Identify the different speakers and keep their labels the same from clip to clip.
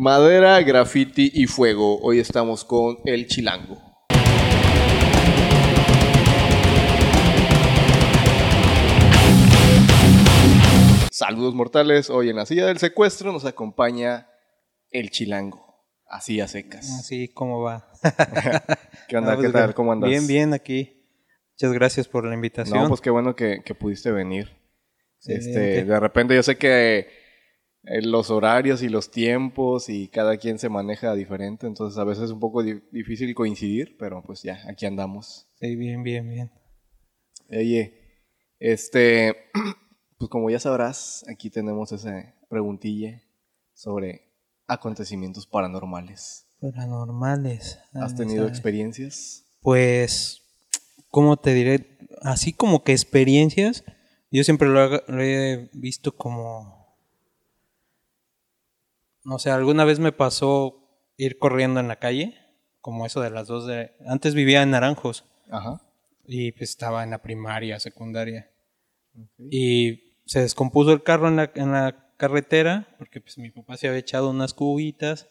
Speaker 1: Madera, graffiti y fuego. Hoy estamos con el chilango. Saludos mortales. Hoy en la silla del secuestro nos acompaña el chilango. Así a secas.
Speaker 2: Así como va.
Speaker 1: ¿Qué onda?
Speaker 2: Pues,
Speaker 1: ¿Qué tal? ¿Cómo andas?
Speaker 2: Bien, bien aquí. Muchas gracias por la invitación.
Speaker 1: No, pues qué bueno que, que pudiste venir. Este, de repente yo sé que los horarios y los tiempos y cada quien se maneja diferente, entonces a veces es un poco di- difícil coincidir, pero pues ya, aquí andamos.
Speaker 2: Sí, bien, bien, bien.
Speaker 1: Oye, este, pues como ya sabrás, aquí tenemos esa preguntilla sobre acontecimientos paranormales.
Speaker 2: Paranormales.
Speaker 1: ¿Has tenido experiencias?
Speaker 2: Pues, ¿cómo te diré? Así como que experiencias, yo siempre lo, lo he visto como... No sé, alguna vez me pasó ir corriendo en la calle, como eso de las dos de... Antes vivía en Naranjos
Speaker 1: Ajá.
Speaker 2: y pues estaba en la primaria, secundaria. Y se descompuso el carro en la, en la carretera porque pues mi papá se había echado unas cubitas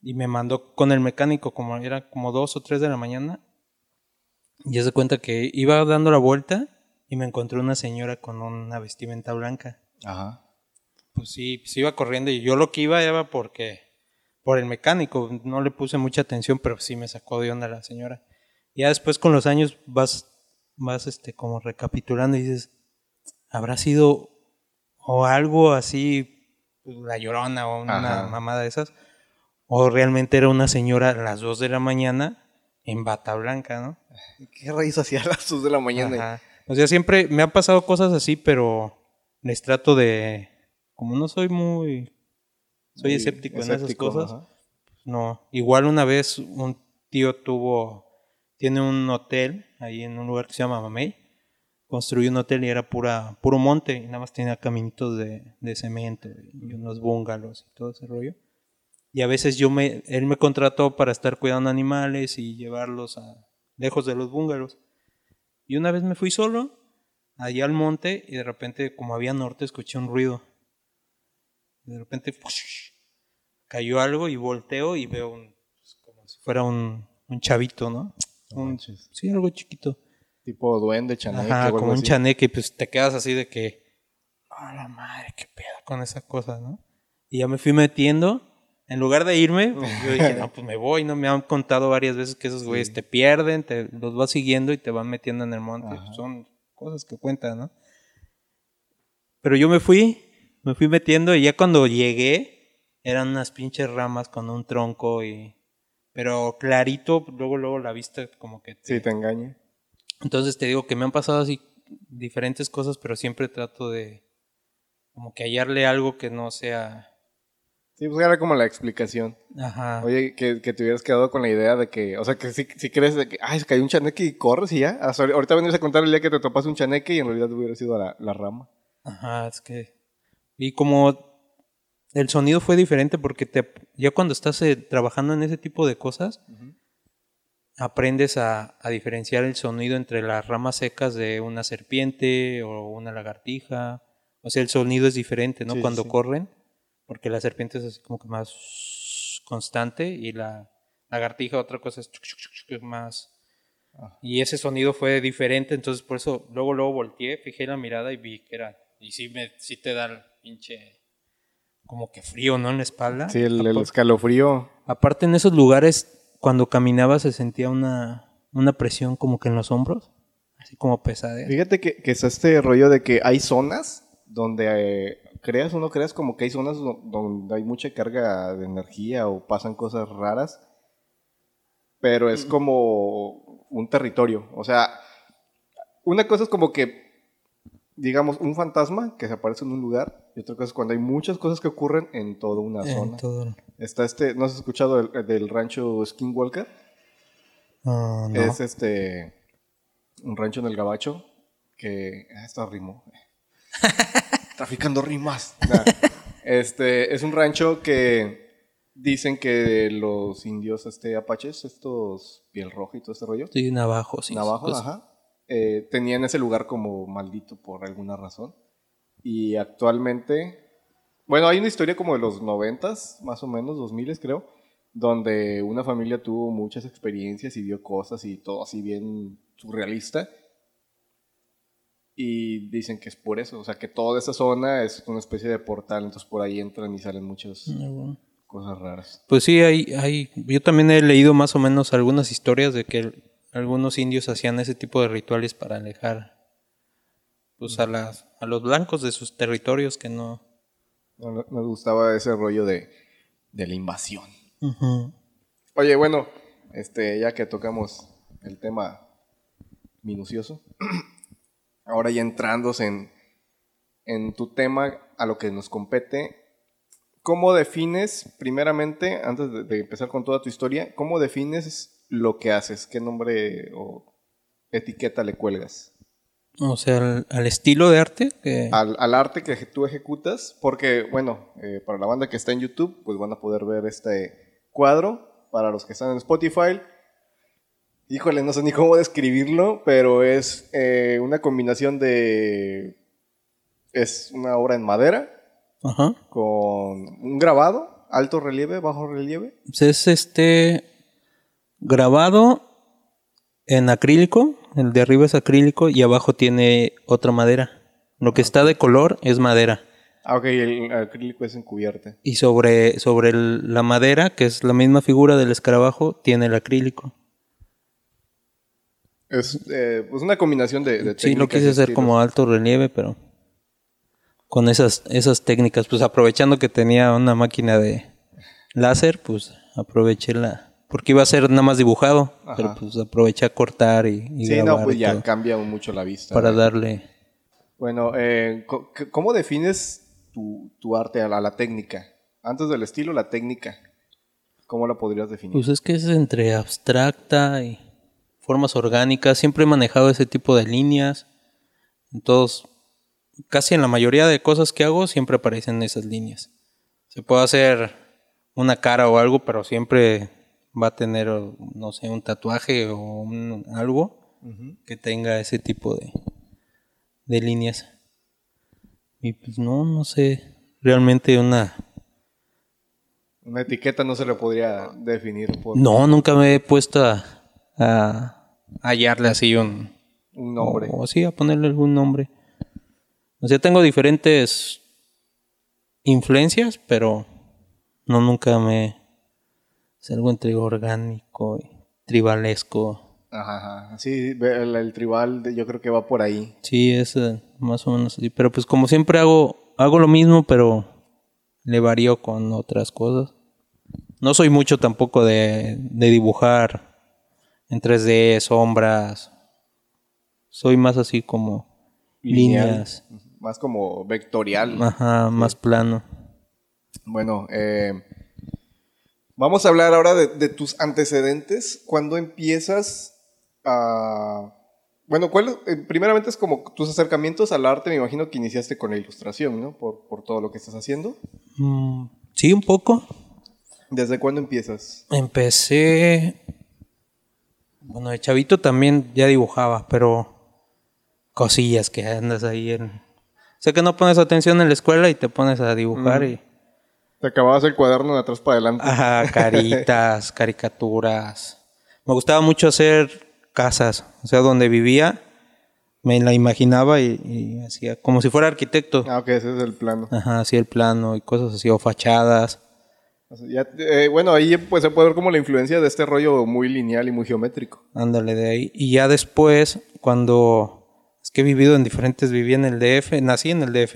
Speaker 2: y me mandó con el mecánico como era como dos o tres de la mañana. Y ya se cuenta que iba dando la vuelta y me encontré una señora con una vestimenta blanca.
Speaker 1: Ajá.
Speaker 2: Pues sí, pues iba corriendo y yo lo que iba era porque por el mecánico, no le puse mucha atención, pero sí me sacó de onda la señora. Ya después con los años vas vas este como recapitulando y dices, habrá sido o algo así la llorona o una
Speaker 1: Ajá.
Speaker 2: mamada de esas o realmente era una señora a las 2 de la mañana en bata blanca, ¿no?
Speaker 1: ¿Qué raíz hacía a las 2 de la mañana?
Speaker 2: Ajá. O sea, siempre me han pasado cosas así, pero les trato de como no soy muy soy escéptico, en esas cosas.
Speaker 1: ajá.
Speaker 2: No, igual una vez un tío tuvo, tiene un hotel ahí en un lugar que se llama Mamey. Construyó un hotel y era pura, puro monte y nada más tenía caminitos de, de cemento y unos bungalows y todo ese rollo. Y a veces yo me, él me contrató para estar cuidando animales y llevarlos a lejos de los bungalows. Y una vez me fui solo allá al monte y de repente como había norte escuché un ruido. De repente cayó algo y volteo y veo un, pues, como si fuera un, un chavito, ¿no?
Speaker 1: No
Speaker 2: Un-
Speaker 1: manches.
Speaker 2: sí, algo chiquito.
Speaker 1: Tipo duende, chaneque,
Speaker 2: Ajá,
Speaker 1: o algo
Speaker 2: como un
Speaker 1: así.
Speaker 2: chaneque y pues te quedas así de que, a la madre, qué pedo con esa cosa, ¿no? Y ya me fui metiendo. En lugar de irme, pues, yo dije, no, pues me voy, ¿no? Me han contado varias veces que esos güeyes
Speaker 1: Sí.
Speaker 2: te pierden, te los vas siguiendo y te van metiendo en el monte.
Speaker 1: Ajá.
Speaker 2: Son cosas que cuentan, ¿no? Pero yo me fui, me fui metiendo y ya cuando llegué, eran unas pinches ramas con un tronco y... Pero clarito, luego, luego la vista como que... te-
Speaker 1: Sí, te engaña.
Speaker 2: entonces te digo que me han pasado así diferentes cosas, pero siempre trato de como que hallarle algo que no sea...
Speaker 1: Sí, pues era como la explicación.
Speaker 2: Ajá.
Speaker 1: Oye, que, que te hubieras quedado con la idea de que, o sea, que si, si crees de que, ay, se cayó un chaneque y corres y ya. Ahorita venís a contar el día que te topas un chaneque y en realidad hubiera sido la, la rama.
Speaker 2: Ajá, es que... Y como el sonido fue diferente porque te, ya cuando estás eh, trabajando en ese tipo de cosas, aprendes a, a diferenciar el sonido entre las ramas secas de una serpiente o una lagartija. O sea, el sonido es diferente, ¿no?
Speaker 1: Sí,
Speaker 2: Cuando
Speaker 1: sí.
Speaker 2: corren, porque la serpiente es así como que más constante y la lagartija otra cosa es más...
Speaker 1: Ah.
Speaker 2: Y ese sonido fue diferente, entonces por eso luego luego volteé, fijé la mirada y vi que era... Y sí, me, sí te da el pinche... Como que frío, ¿no? En la espalda.
Speaker 1: Sí, el, el escalofrío.
Speaker 2: Aparte en esos lugares, cuando caminaba se sentía una, una presión como que en los hombros, así como pesadera.
Speaker 1: Fíjate que, que es este rollo de que hay zonas donde eh, creas o no creas, como que hay zonas do- donde hay mucha carga de energía o pasan cosas raras, pero es como un territorio. O sea, una cosa es como que, digamos, un fantasma que se aparece en un lugar, y otra cosa es cuando hay muchas cosas que ocurren en toda una
Speaker 2: En
Speaker 1: zona.
Speaker 2: todo-
Speaker 1: Está este, ¿no has escuchado del, del rancho Skinwalker?
Speaker 2: Ah, no.
Speaker 1: Es este un rancho en el Gabacho que ah, esto rimó. Traficando rimas. Nah. Este es un rancho que dicen que los indios este apaches, estos piel roja y todo este rollo,
Speaker 2: Sí, navajo, sí.
Speaker 1: navajos,
Speaker 2: Pues,
Speaker 1: ajá, eh, tenían ese lugar como maldito por alguna razón. Y actualmente, Bueno, hay una historia como de los noventas, más o menos, dos miles creo, donde una familia tuvo muchas experiencias y vio cosas y todo así bien surrealista. Y dicen que es por eso, o sea, que toda esa zona es una especie de portal, entonces por ahí entran y salen muchas
Speaker 2: Ah, bueno.
Speaker 1: cosas raras.
Speaker 2: Pues sí, hay, hay, yo también he leído más o menos algunas historias de que algunos indios hacían ese tipo de rituales para alejar pues a las a los blancos de sus territorios que no
Speaker 1: No, no- Nos gustaba ese rollo de, de la invasión. Oye, bueno, este, ya que tocamos el tema minucioso, ahora ya entrándose en, en tu tema, a lo que nos compete, ¿cómo defines, primeramente, antes de, de empezar con toda tu historia, cómo defines lo que haces? ¿Qué nombre o etiqueta le cuelgas?
Speaker 2: o sea al, al estilo de arte que
Speaker 1: Al, al arte que tú ejecutas, porque, bueno, eh, para la banda que está en YouTube, pues van a poder ver este cuadro. Para los que están en Spotify, híjole, no sé ni cómo describirlo, pero es eh, una combinación de. Es una obra en madera
Speaker 2: ajá
Speaker 1: con un grabado, alto relieve, bajo relieve.
Speaker 2: Pues es este grabado en acrílico, el de arriba es acrílico y abajo tiene otra madera. Lo que está de color es madera.
Speaker 1: Ah, ok, el acrílico es encubierta.
Speaker 2: Y sobre, sobre el- la madera, que es la misma figura del escarabajo, tiene el acrílico.
Speaker 1: Es eh, pues una combinación de, de
Speaker 2: Sí, lo quise hacer como alto relieve, pero con esas, esas técnicas, pues aprovechando que tenía una máquina de láser, pues aproveché la... Porque iba a ser nada más dibujado,
Speaker 1: Ajá.
Speaker 2: pero pues aproveché a cortar y, y
Speaker 1: Sí,
Speaker 2: grabar
Speaker 1: no, pues ya cambia mucho la vista.
Speaker 2: para
Speaker 1: ¿no?
Speaker 2: darle...
Speaker 1: Bueno, eh, ¿cómo defines tu, tu arte a la, a la técnica? Antes del estilo, la técnica. ¿Cómo la podrías definir?
Speaker 2: Pues es que es entre abstracta y formas orgánicas. Siempre he manejado ese tipo de líneas. En todos, casi en la mayoría de cosas que hago, siempre aparecen esas líneas. Se puede hacer una cara o algo, pero siempre va a tener, no sé, un tatuaje o un- algo que tenga ese tipo de, de líneas. Y pues no, no sé, realmente una...
Speaker 1: Una etiqueta no se le podría definir por
Speaker 2: No, nunca me he puesto a, a hallarle así un...
Speaker 1: un nombre.
Speaker 2: O, sí, a ponerle algún nombre. O sea, tengo diferentes influencias, pero no nunca me... Es algo entre orgánico y tribalesco.
Speaker 1: Ajá, ajá. Sí, el, el tribal yo creo que va por ahí.
Speaker 2: Sí, es eh, más o menos así. Pero pues como siempre hago, hago lo mismo, pero le varío con otras cosas. No soy mucho tampoco de, de dibujar en 3D, sombras. Soy más así como
Speaker 1: Lineal.
Speaker 2: líneas.
Speaker 1: Más como vectorial.
Speaker 2: Ajá, más plano.
Speaker 1: Bueno, eh, vamos a hablar ahora de, de tus antecedentes. ¿Cuándo empiezas a... Bueno, ¿cuál, eh, primeramente es como tus acercamientos al arte, me imagino que iniciaste con la ilustración, ¿no? Por, por todo lo que estás haciendo.
Speaker 2: Mm, sí, un poco.
Speaker 1: ¿Desde cuándo empiezas?
Speaker 2: Empecé. Bueno, de chavito también ya dibujaba, pero cosillas que andas ahí en. Sé que no pones atención en la escuela y te pones a dibujar y.
Speaker 1: Te acababas el cuaderno de atrás para adelante.
Speaker 2: Ajá, caritas, caricaturas. Me gustaba mucho hacer casas, o sea, donde vivía, me la imaginaba y, y hacía como si fuera arquitecto.
Speaker 1: Ah, ok, ese es el plano.
Speaker 2: Ajá, hacía el plano y cosas así, o fachadas.
Speaker 1: O sea, ya, eh, bueno, ahí pues se puede ver como la influencia de este rollo muy lineal y muy geométrico.
Speaker 2: Ándale de ahí. Y ya después, cuando es que he vivido en diferentes, viví en el DF, nací en el DF.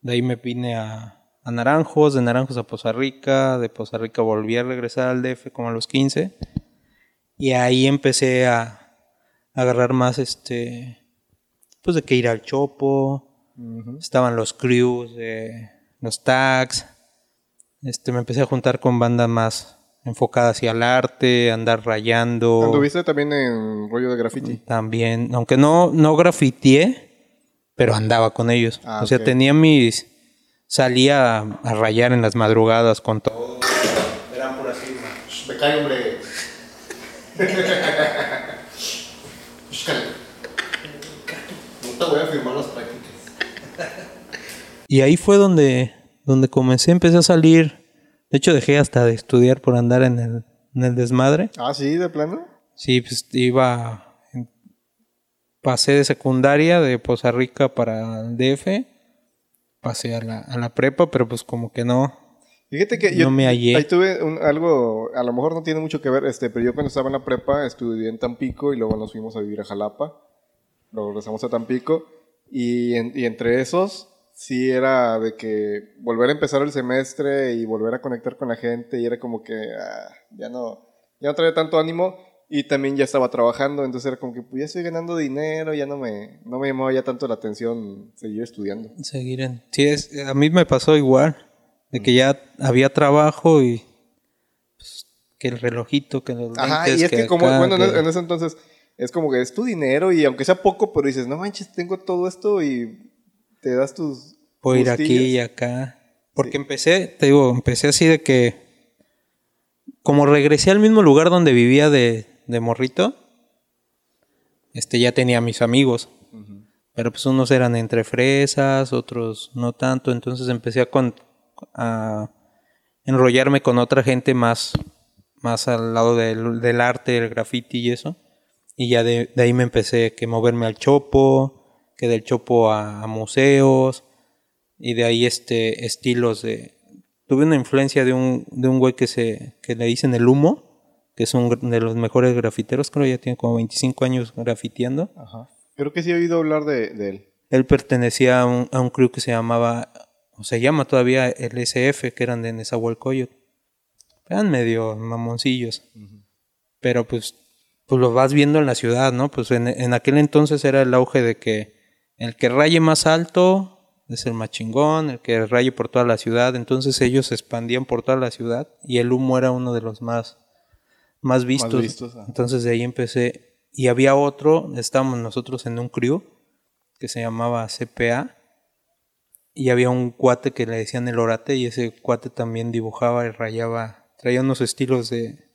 Speaker 2: De ahí me vine a, a Naranjos, de Naranjos a Poza Rica, de Poza Rica volví a regresar al DF como a los 15. Y ahí empecé a, a agarrar más este, pues de que ir al Chopo, estaban los crews, eh, los tags. Este, me empecé a juntar con bandas más enfocadas hacia el arte, andar rayando.
Speaker 1: ¿Anduviste también en rollo de graffiti?
Speaker 2: También, aunque no, no grafiteé, pero andaba con ellos.
Speaker 1: Ah,
Speaker 2: o sea, tenía mis. Salía a, rayar en las madrugadas con todo. Eran puras firmas.
Speaker 1: Me cae, hombre. No te voy a firmar las prácticas.
Speaker 2: Y ahí fue donde, donde comencé, empecé a salir. De hecho, dejé hasta de estudiar por andar en el, en el desmadre.
Speaker 1: Ah, sí, de plano.
Speaker 2: Sí, pues iba. en- Pasé de secundaria de Poza Rica para el DF. Pasé a la, a la prepa, pero pues como que no.
Speaker 1: Fíjate que
Speaker 2: No
Speaker 1: yo
Speaker 2: me hallé.
Speaker 1: ahí tuve un- algo, a lo mejor no tiene mucho que ver, este, pero yo cuando estaba en la prepa estudié en Tampico y luego nos fuimos a vivir a Jalapa. Luego regresamos a Tampico y, en- y entre esos sí era de que volver a empezar el semestre y volver a conectar con la gente y era como que ah, ya no ya no traía tanto ánimo y también ya estaba trabajando, entonces era como que pues ya estoy ganando dinero, ya no me no me llamaba ya tanto la atención seguir estudiando.
Speaker 2: Seguir en. Sí, es, a mí me pasó igual. De que ya había trabajo y. pues, que el relojito, que los
Speaker 1: Ajá,
Speaker 2: lentes,
Speaker 1: y es que, como,
Speaker 2: acá,
Speaker 1: bueno, en
Speaker 2: que-
Speaker 1: en ese entonces es como que es tu dinero y aunque sea poco, pero dices, no manches, tengo todo esto y te das tus...
Speaker 2: Puedo ir aquí y acá. Porque empecé, te digo, empecé así de que. Como regresé al mismo lugar donde vivía de, de morrito, este ya tenía mis amigos. Pero pues unos eran entre fresas, otros no tanto. Entonces empecé a, con- a enrollarme con otra gente más, más al lado del, del arte, el graffiti y eso. Y ya de, de ahí me empecé que moverme al chopo, que del chopo a, a museos. Y de ahí este estilos de... Tuve una influencia de un, de un güey que, se, que le dicen el humo, que es un de los mejores grafiteros, creo ya tiene como 25 años grafiteando.
Speaker 1: Ajá. Creo que sí he oído hablar de, de él.
Speaker 2: Él pertenecía a un, a un crew que se llamaba, o se llama todavía el SF, que eran de Nezahualcóyotl. Eran medio mamoncillos. Pero pues, pues lo vas viendo en la ciudad, ¿no? Pues en, en aquel entonces era el auge de que el que raye más alto es el más chingón, el que raye por toda la ciudad. Entonces ellos se expandían por toda la ciudad y el humo era uno de los más, más vistos.
Speaker 1: vistos, ajá.
Speaker 2: Entonces de ahí empecé. Y había otro, estábamos nosotros en un crew que se llamaba CPA. Y había un cuate que le decían el orate y ese cuate también dibujaba y rayaba, traía unos estilos de,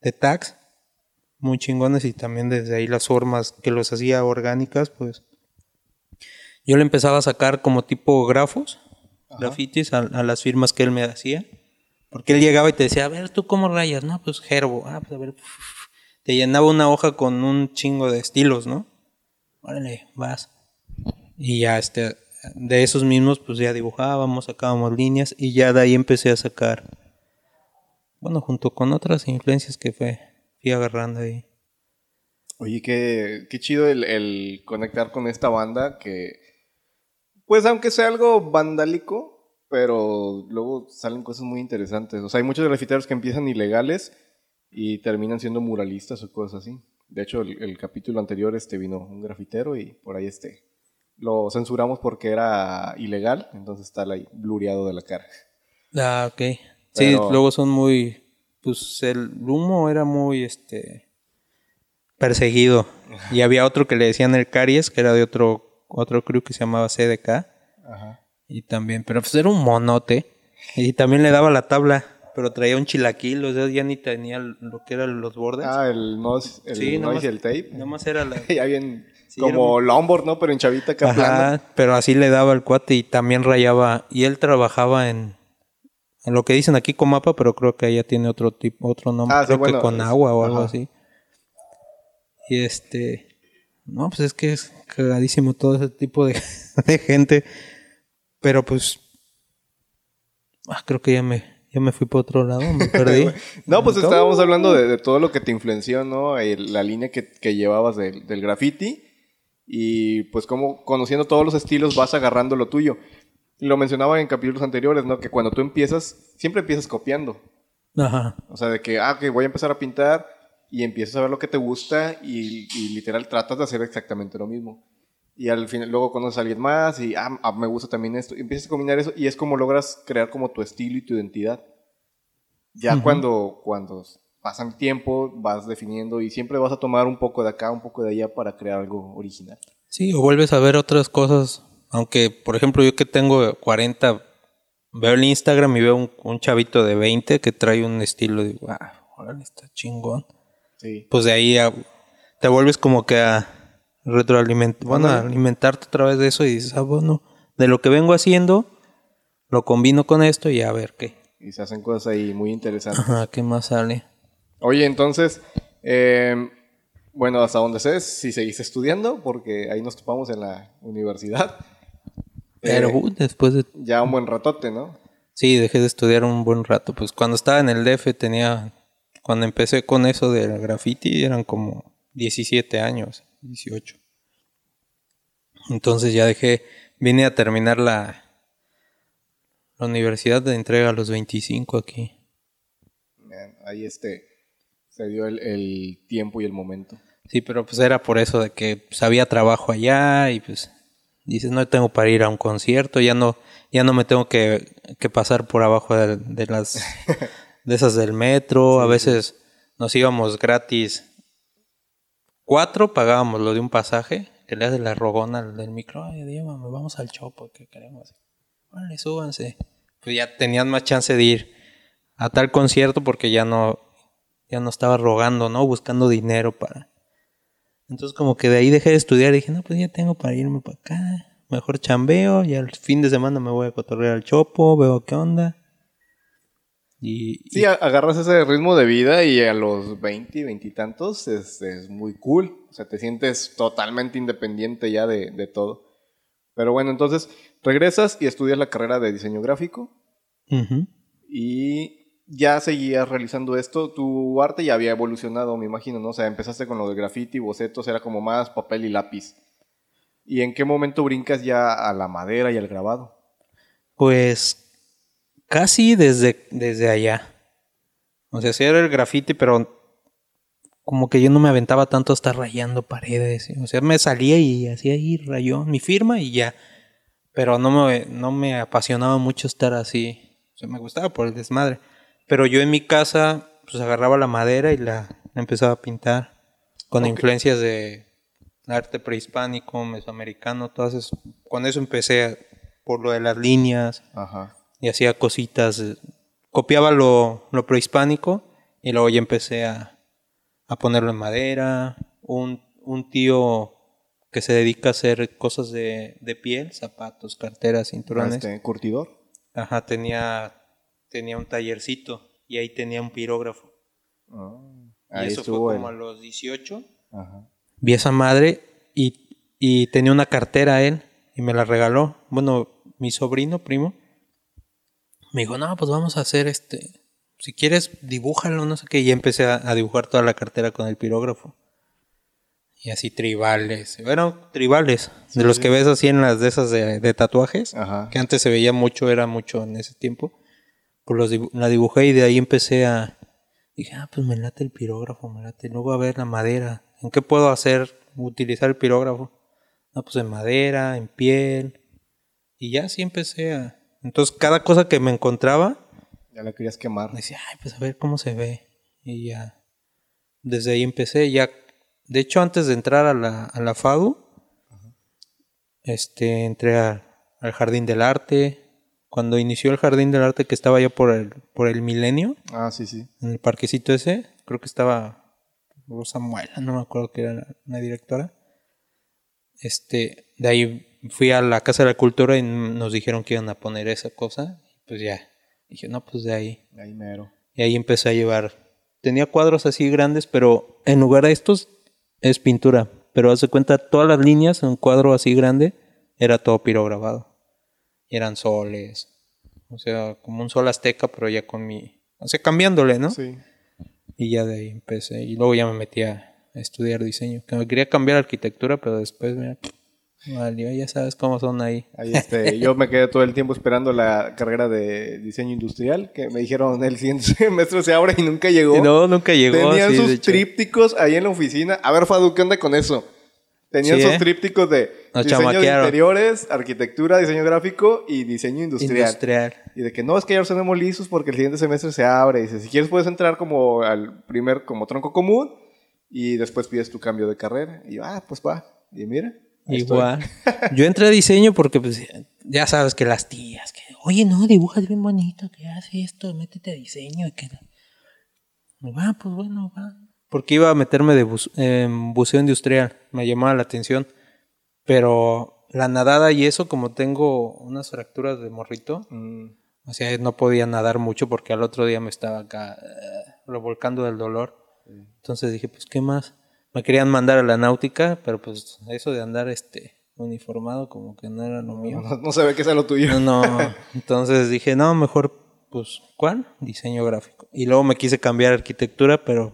Speaker 2: de tags muy chingones y también desde ahí las formas que los hacía orgánicas, pues yo le empezaba a sacar como tipo grafos, grafitis a, a las firmas que él me hacía. Porque él llegaba y te decía, a ver, ¿tú cómo rayas? No, pues gerbo. Ah, pues a ver. Te llenaba una hoja con un chingo de estilos, ¿no? Órale, vas. Y ya, este, de esos mismos, pues ya dibujábamos, sacábamos líneas y ya de ahí empecé a sacar. Bueno, junto con otras influencias que fue, fui agarrando ahí.
Speaker 1: Oye, qué, qué chido el, el conectar con esta banda que, pues aunque sea algo vandálico, pero luego salen cosas muy interesantes. O sea, hay muchos grafiteros que empiezan ilegales y terminan siendo muralistas o cosas así. De hecho, el, el capítulo anterior este vino un grafitero y por ahí este lo censuramos porque era ilegal, entonces está ahí blureado de la cara.
Speaker 2: Ah, ok. Sí, luego son muy. Pues el humo era muy este perseguido. Y había otro que le decían el Caries, que era de otro, otro crew que se llamaba CDK.
Speaker 1: Ajá.
Speaker 2: Y también, pero pues era un monote. Y también le daba la tabla, pero traía un chilaquil, o sea, ya ni tenía lo que eran los bordes.
Speaker 1: Ah, el noise, el
Speaker 2: Sí,
Speaker 1: noise
Speaker 2: nomás-
Speaker 1: y el tape.
Speaker 2: Nomás era la.
Speaker 1: ya bien
Speaker 2: Sí,
Speaker 1: como longboard, ¿no? Pero en chavita acá.
Speaker 2: Ajá, pero así le daba el cuate y también rayaba. Y él trabajaba en, en lo que dicen aquí Comapa, pero creo que allá tiene otro tipo, otro nombre,
Speaker 1: Ah, sí,
Speaker 2: creo
Speaker 1: bueno,
Speaker 2: que con
Speaker 1: es-
Speaker 2: agua o algo
Speaker 1: ajá.
Speaker 2: así. Y este, no, pues es que es cagadísimo todo ese tipo de, de gente. Pero pues, ah, creo que ya me, ya me fui por otro lado, me perdí.
Speaker 1: No, pues estábamos hablando de, de todo lo que te influenció, ¿no? El- la línea que, que llevabas del, del graffiti y pues como conociendo todos los estilos vas agarrando lo tuyo. Lo mencionaba en capítulos anteriores, ¿no? Que cuando tú empiezas, siempre empiezas copiando.
Speaker 2: Ajá.
Speaker 1: O sea, de que, ah, que voy a empezar a pintar y empiezas a ver lo que te gusta y, y literal tratas de hacer exactamente lo mismo. Y al final, luego conoces a alguien más y, ah, ah, me gusta también esto. Y empiezas a combinar eso y es como logras crear como tu estilo y tu identidad. Ya
Speaker 2: Ujú.
Speaker 1: cuando, cuando pasan el tiempo, vas definiendo y siempre vas a tomar un poco de acá, un poco de allá para crear algo original.
Speaker 2: Sí, o vuelves a ver otras cosas. Aunque, por ejemplo, yo que tengo 40, veo el Instagram y veo un, un chavito de 20 que trae un estilo y digo, ah, órale, está chingón.
Speaker 1: Sí.
Speaker 2: Pues de ahí a- te vuelves como que a retroalimentar, bueno, a alimentarte a través de eso y dices, ah, bueno, de lo que vengo haciendo, lo combino con esto y a ver qué.
Speaker 1: Y se hacen cosas ahí muy interesantes.
Speaker 2: Ajá, ¿qué más sale?
Speaker 1: Oye, entonces, eh, bueno, hasta donde sé, si seguiste estudiando, porque ahí nos topamos en la universidad.
Speaker 2: Pero
Speaker 1: Eh,
Speaker 2: uh, después de...
Speaker 1: ya un buen ratote, ¿no?
Speaker 2: Sí, dejé de estudiar un buen rato. Pues cuando estaba en el DF tenía... Cuando empecé con eso del graffiti eran como 17 años, 18. Entonces ya dejé... Vine a terminar la, la universidad de entrega a los 25 aquí.
Speaker 1: Man, Ahí este, se dio el, el tiempo y el momento.
Speaker 2: Sí, pero pues era por eso de que pues, había trabajo allá y pues dices, no tengo para ir a un concierto, ya no, ya no me tengo que, que pasar por abajo de, de las de esas del metro, a veces nos íbamos gratis. Cuatro pagábamos lo de un pasaje, que le hace la rogona del micro, ay, llévame, vamos al chopo, que queremos. Vale, súbanse. Pues ya tenían más chance de ir a tal concierto porque ya no, ya no estaba rogando, ¿no? Buscando dinero para. Entonces como que de ahí dejé de estudiar y dije, no, pues ya tengo para irme para acá. Mejor chambeo, y al fin de semana me voy a cotorrear al chopo, veo qué onda. Y,
Speaker 1: Sí, agarras ese ritmo de vida y a los 20, 20 y tantos es, es muy cool. O sea, te sientes totalmente independiente ya de, de todo. Pero bueno, entonces regresas y estudias la carrera de diseño gráfico y ya seguías realizando esto. Tu arte ya había evolucionado, me imagino, ¿no? O sea, empezaste con lo de graffiti, bocetos, era como más papel y lápiz. ¿Y en qué momento brincas ya a la madera y al grabado?
Speaker 2: Pues casi desde, desde allá. O sea, sí era el graffiti, pero como que yo no me aventaba tanto a estar rayando paredes. O sea, me salía y hacía ahí rayón mi firma y ya. Pero no me, no me apasionaba mucho estar así. O sea, me gustaba por el desmadre. Pero yo en mi casa, pues agarraba la madera y la, la empezaba a pintar. Con influencias de arte prehispánico, mesoamericano, todas esas. Con eso empecé por lo de las líneas
Speaker 1: Ajá.
Speaker 2: Y hacía cositas. Copiaba lo, lo prehispánico y luego ya empecé a, a ponerlo en madera. Un, un tío que se dedica a hacer cosas de, de piel, zapatos, carteras, cinturones.
Speaker 1: Este, curtidor.
Speaker 2: Ajá, tenía, tenía un tallercito y ahí tenía un pirógrafo.
Speaker 1: Ah,
Speaker 2: Y eso fue como a los 18.
Speaker 1: Ajá.
Speaker 2: Vi esa madre y, y tenía una cartera él y me la regaló. Bueno, mi sobrino, primo, me dijo, no, pues vamos a hacer este, si quieres dibújalo, no sé qué. Y empecé a, a dibujar toda la cartera con el pirógrafo. Y así tribales, bueno, tribales, de los que ves así en las de esas de, de tatuajes,
Speaker 1: Ajá.
Speaker 2: que antes se veía mucho, era mucho en ese tiempo. Pues los la dibujé y de ahí empecé a, Dije, ah, pues me late el pirógrafo, me late. Luego a ver la madera. ¿En qué puedo hacer, utilizar el pirógrafo? No, pues en madera, en piel. Y ya así empecé a... Entonces cada cosa que me encontraba,
Speaker 1: Ya la querías quemar.
Speaker 2: decía, ay, pues a ver cómo se ve. Y ya. Desde ahí empecé. Ya. De hecho, antes de entrar a la, a la FADU, este, entré a- al Jardín del Arte. Cuando inició el Jardín del Arte, que estaba ya por el, por el milenio,
Speaker 1: Ah, sí, sí.
Speaker 2: en el parquecito ese, creo que estaba Rosa Muela, no me acuerdo que era la, la directora. Este, de ahí fui a la Casa de la Cultura y nos dijeron que iban a poner esa cosa. Pues ya, dije, no, pues de ahí.
Speaker 1: Ahí mero.
Speaker 2: Y ahí empecé a llevar. Tenía cuadros así grandes, pero en lugar de estos es pintura. Pero hace cuenta, todas las líneas en un cuadro así grande era todo pirograbado. Y eran soles. O sea, como un sol azteca, pero ya con mi. O sea, cambiándole, ¿no?
Speaker 1: Sí.
Speaker 2: Y ya de ahí empecé. Y luego ya me metí a estudiar diseño. Que me quería cambiar arquitectura, pero después, mira, valió, ya sabes cómo son ahí.
Speaker 1: Ahí este, yo me quedé todo el tiempo esperando la carrera de diseño industrial, que me dijeron el siguiente semestre se abre y nunca llegó.
Speaker 2: No, nunca llegó.
Speaker 1: Tenían
Speaker 2: sí,
Speaker 1: sus trípticos ahí en la oficina. A ver, Fadu, ¿qué onda con eso? Tenían
Speaker 2: Sí,
Speaker 1: sus
Speaker 2: ¿eh?
Speaker 1: trípticos de
Speaker 2: Nos
Speaker 1: diseño de interiores, arquitectura, diseño gráfico y diseño industrial.
Speaker 2: Industrial.
Speaker 1: Y de que no, es que ya los tenemos listos porque el siguiente semestre se abre. Y dice, si quieres puedes entrar como al primer, como tronco común y después pides tu cambio de carrera. Y yo, ah, pues va. Y mira. Ahí estoy.
Speaker 2: Igual. Yo entré a diseño porque, pues, ya sabes que las tías, que, oye, no, dibujas bien bonito, que hace esto, métete a diseño. Y que... Va, pues bueno, va. Porque iba a meterme de bus- en buceo industrial, me llamaba la atención. Pero la nadada y eso, como tengo unas fracturas de morrito,
Speaker 1: Mm,
Speaker 2: o sea, no podía nadar mucho porque al otro día me estaba acá eh, revolcando del dolor. Entonces dije, pues, ¿qué más? Me querían mandar a la náutica, pero pues eso de andar este uniformado como que no era lo mío.
Speaker 1: no, no se ve que sea lo tuyo.
Speaker 2: No, no. Entonces dije, no, mejor, pues, ¿cuál? Diseño gráfico. Y luego me quise cambiar a arquitectura, pero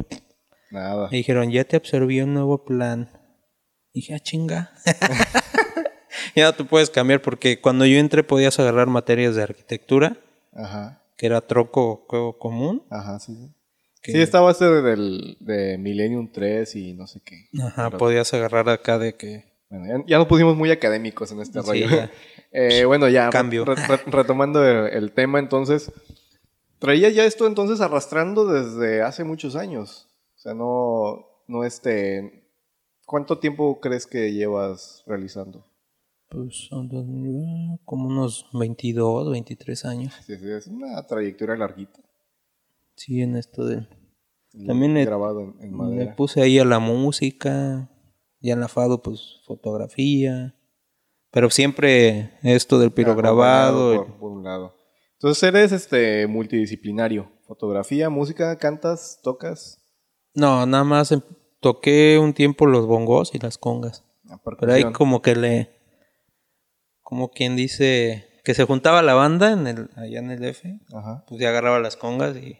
Speaker 1: Nada.
Speaker 2: me dijeron, ya te absorbí un nuevo plan. Dije, ah, chinga. ya no te puedes cambiar porque cuando yo entré podías agarrar materias de arquitectura,
Speaker 1: Ajá.
Speaker 2: que era troco juego común.
Speaker 1: Ajá, sí, sí.
Speaker 2: Que-
Speaker 1: Sí, estaba este del, de Millennium 3 y no sé qué.
Speaker 2: Ajá,
Speaker 1: Pero-
Speaker 2: podías agarrar acá de que...
Speaker 1: Bueno, ya, ya nos pusimos muy académicos en este
Speaker 2: Sí,
Speaker 1: rollo.
Speaker 2: ya.
Speaker 1: Eh, bueno, ya
Speaker 2: Cambio.
Speaker 1: re- re- retomando el, el tema, entonces, traía ya esto entonces arrastrando desde hace muchos años. O sea, no, no este, ¿cuánto tiempo crees que llevas realizando?
Speaker 2: Pues son 2000, como unos 22, 23 años.
Speaker 1: Sí, sí, es una trayectoria larguita.
Speaker 2: Sí, en esto del...
Speaker 1: Lo
Speaker 2: También le-
Speaker 1: grabado en, madera.
Speaker 2: puse ahí a la música, ya en la FADO pues fotografía, pero siempre esto del piro
Speaker 1: Ah,
Speaker 2: grabado.
Speaker 1: Por, por un lado. Entonces eres este multidisciplinario. Fotografía, música, cantas, tocas.
Speaker 2: No, nada más em- toqué un tiempo los bongos y las congas,
Speaker 1: la
Speaker 2: pero ahí como que le, como quien dice, que se juntaba la banda en el, allá en el F,
Speaker 1: Ajá.
Speaker 2: pues ya agarraba las congas y,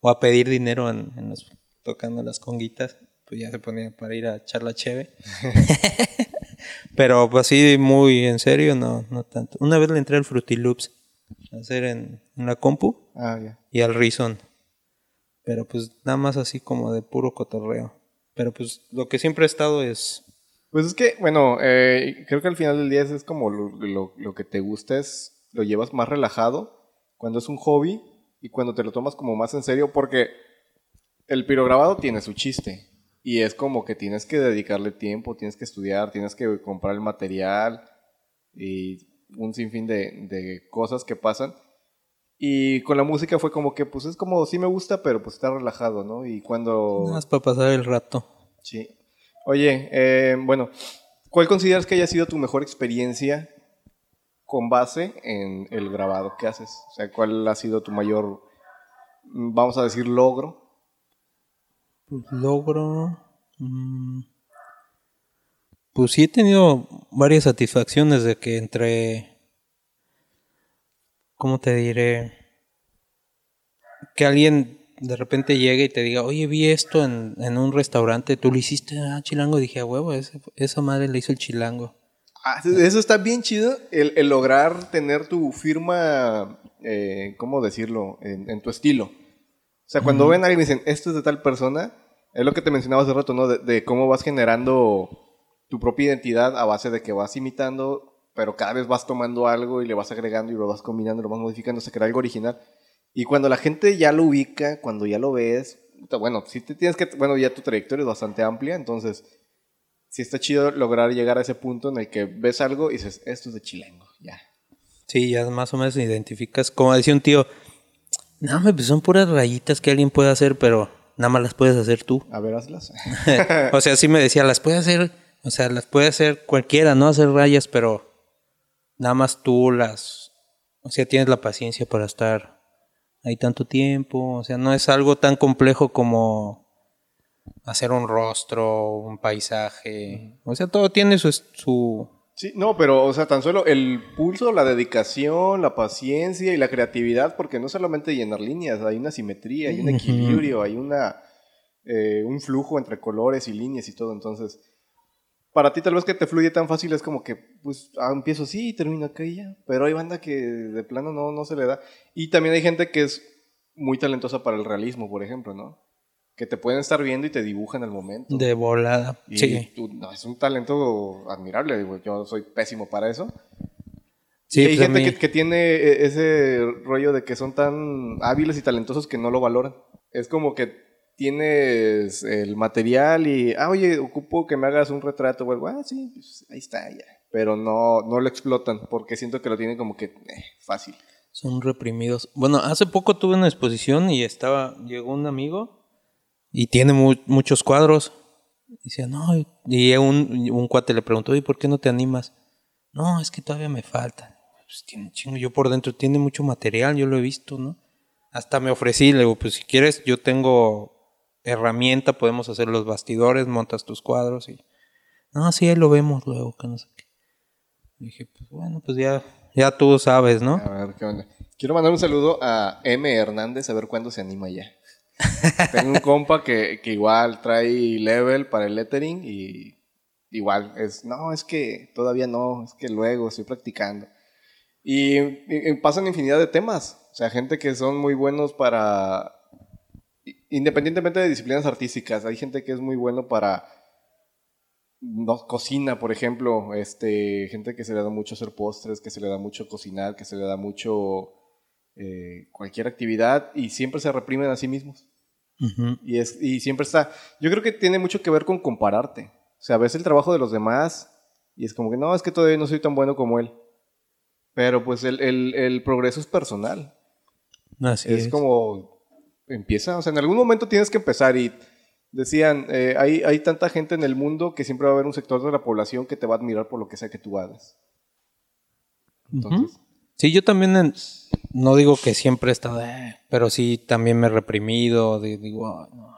Speaker 2: o a pedir dinero en, en los, tocando las conguitas, pues ya se ponía para ir a echar la cheve. Pero pues así muy en serio, no, no tanto. Una vez le entré al Fruity Loops a hacer en, en la compu
Speaker 1: Ah, ya.
Speaker 2: y al Reason. Pero pues nada más así como de puro cotorreo. Pero pues lo que siempre he estado es...
Speaker 1: Pues es que, bueno, eh, creo que al final del día es como lo, lo- lo que te gusta es, lo llevas más relajado cuando es un hobby y cuando te lo tomas como más en serio porque el pirograbado tiene su chiste y es como que tienes que dedicarle tiempo, tienes que estudiar, tienes que comprar el material y un sinfín de, de cosas que pasan. Y con la música fue como que, pues es como, sí me gusta, pero pues está relajado, ¿no? Y cuando...
Speaker 2: Nada más para pasar el rato.
Speaker 1: Sí. Oye, eh, bueno, ¿cuál consideras que haya sido tu mejor experiencia con base en el grabado que haces? O sea, ¿cuál ha sido tu mayor, mm, vamos a decir, logro?
Speaker 2: Pues, logro. mm, pues sí he tenido varias satisfacciones de que entre. ¿Cómo te diré? Que alguien de repente llegue y te diga, oye, vi esto en, un restaurante, tú lo hiciste, ah, chilango. Dije, a huevo, esa madre le hizo el chilango.
Speaker 1: Ah, eso está bien chido, el, el lograr tener tu firma, eh, ¿cómo decirlo?, en, en tu estilo. O sea, cuando ven a alguien y dicen, esto es de tal persona, es lo que te mencionaba hace rato, ¿no? De, de cómo vas generando tu propia identidad a base de que vas imitando, pero cada vez vas tomando algo y le vas agregando y lo vas combinando, lo vas modificando hasta crear algo original. Y cuando la gente ya lo ubica, cuando ya lo ves, bueno, si te tienes que, bueno, ya tu trayectoria es bastante amplia, entonces sí está chido lograr llegar a ese punto en el que ves algo y dices, esto es de chilango, ya.
Speaker 2: Sí, ya más o menos identificas. Como decía un tío, no, pues son puras rayitas que alguien puede hacer, pero nada más las puedes hacer tú.
Speaker 1: A ver, hazlas.
Speaker 2: o sea, sí me decía, las puede hacer, o sea, las puede hacer cualquiera, no hacer rayas, pero nada más tú las, o sea, tienes la paciencia para estar ahí tanto tiempo, o sea, no es algo tan complejo como hacer un rostro, un paisaje, o sea, todo tiene su, su
Speaker 1: Sí, no, pero, o sea, tan solo el pulso, la dedicación, la paciencia y la creatividad, porque no solamente llenar líneas, hay una simetría, hay un equilibrio, hay una, eh, un flujo entre colores y líneas y todo. Entonces, para ti tal vez que te fluye tan fácil es como que, pues, ah, empiezo así y termino acá y ya. Pero hay banda que de plano no, no se le da. Y también hay gente que es muy talentosa para el realismo, por ejemplo, ¿no? Que te pueden estar viendo y te dibujan al momento.
Speaker 2: de volada.
Speaker 1: Y
Speaker 2: sí.
Speaker 1: tú- no, es un talento admirable, digo, yo soy pésimo para eso.
Speaker 2: Sí,
Speaker 1: y hay
Speaker 2: pues
Speaker 1: gente que tiene e- ese rollo de que son tan hábiles y talentosos que no lo valoran. Es como que tienes el material y, ah, oye, ocupo que me hagas un retrato o algo, ah, sí, pues ahí está, ya. Pero no, no lo explotan porque siento que lo tienen como que eh, fácil.
Speaker 2: Son reprimidos. Bueno, hace poco tuve una exposición y estaba, llegó un amigo y tiene mu- muchos cuadros. Y decía, no, y un, un cuate le preguntó, ¿y por qué no te animas? No, es que todavía me falta. Pues tiene chingo, yo por dentro tiene mucho material, yo lo he visto, ¿no? Hasta me ofrecí, le digo, pues si quieres, yo tengo herramienta, podemos hacer los bastidores, montas tus cuadros y... No, sí, ahí lo vemos luego, que no sé qué. dije, pues bueno, pues ya, ya tú sabes, ¿no?
Speaker 1: A ver, ¿qué onda? Quiero mandar un saludo a M. Hernández, a ver cuándo se anima ya. Tengo un compa que, que igual trae level para el lettering y igual es, no, es que todavía no, es que luego estoy practicando. Y, y- y pasan infinidad de temas. O sea, gente que son muy buenos para, independientemente de disciplinas artísticas, hay gente que es muy bueno para no, cocina, por ejemplo, este, gente que se le da mucho hacer postres, que se le da mucho cocinar, que se le da mucho eh, cualquier actividad y siempre se reprimen a sí mismos. Y, es, y siempre está, yo creo que tiene mucho que ver con compararte. O sea, ves el trabajo de los demás y es como que no, es que todavía no soy tan bueno como él. Pero pues el, el- el progreso es personal.
Speaker 2: Así
Speaker 1: es,
Speaker 2: es.
Speaker 1: como empieza, o sea, en algún momento tienes que empezar y decían, eh, hay, hay tanta gente en el mundo que siempre va a haber un sector de la población que te va a admirar por lo que sea que tú hagas. Entonces,
Speaker 2: Sí, yo también en- no digo que siempre he estado, "Eh", pero sí también me he reprimido, di- digo, "Ah, no".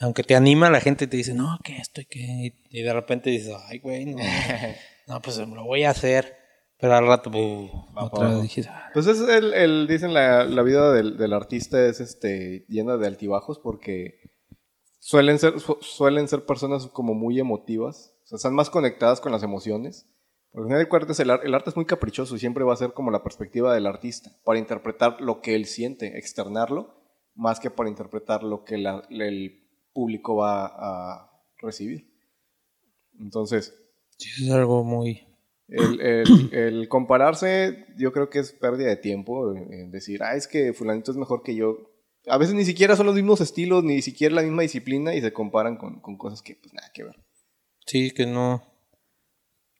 Speaker 2: aunque te anima la gente te dice, no, que esto y que, y de repente dices, ay, güey, no, no, pues lo voy a hacer, pero al rato, "Buh",
Speaker 1: Va
Speaker 2: otra vez "Ah".
Speaker 1: Pues es el, el- dicen la, la vida del, del artista es este llena de altibajos porque suelen ser, su- suelen ser personas como muy emotivas, o sea, están más conectadas con las emociones. Porque al final de cuentas el, el arte es muy caprichoso y siempre va a ser como la perspectiva del artista, para interpretar lo que él siente, externarlo, más que para interpretar lo que la- el público va a recibir. Entonces,
Speaker 2: Sí, es algo muy...
Speaker 1: el, el- el compararse, yo creo que es pérdida de tiempo. en decir, ah, es que Fulanito es mejor que yo. A veces ni siquiera son los mismos estilos, ni siquiera la misma disciplina y se comparan con, con cosas que, pues, nada que ver.
Speaker 2: Sí, que no...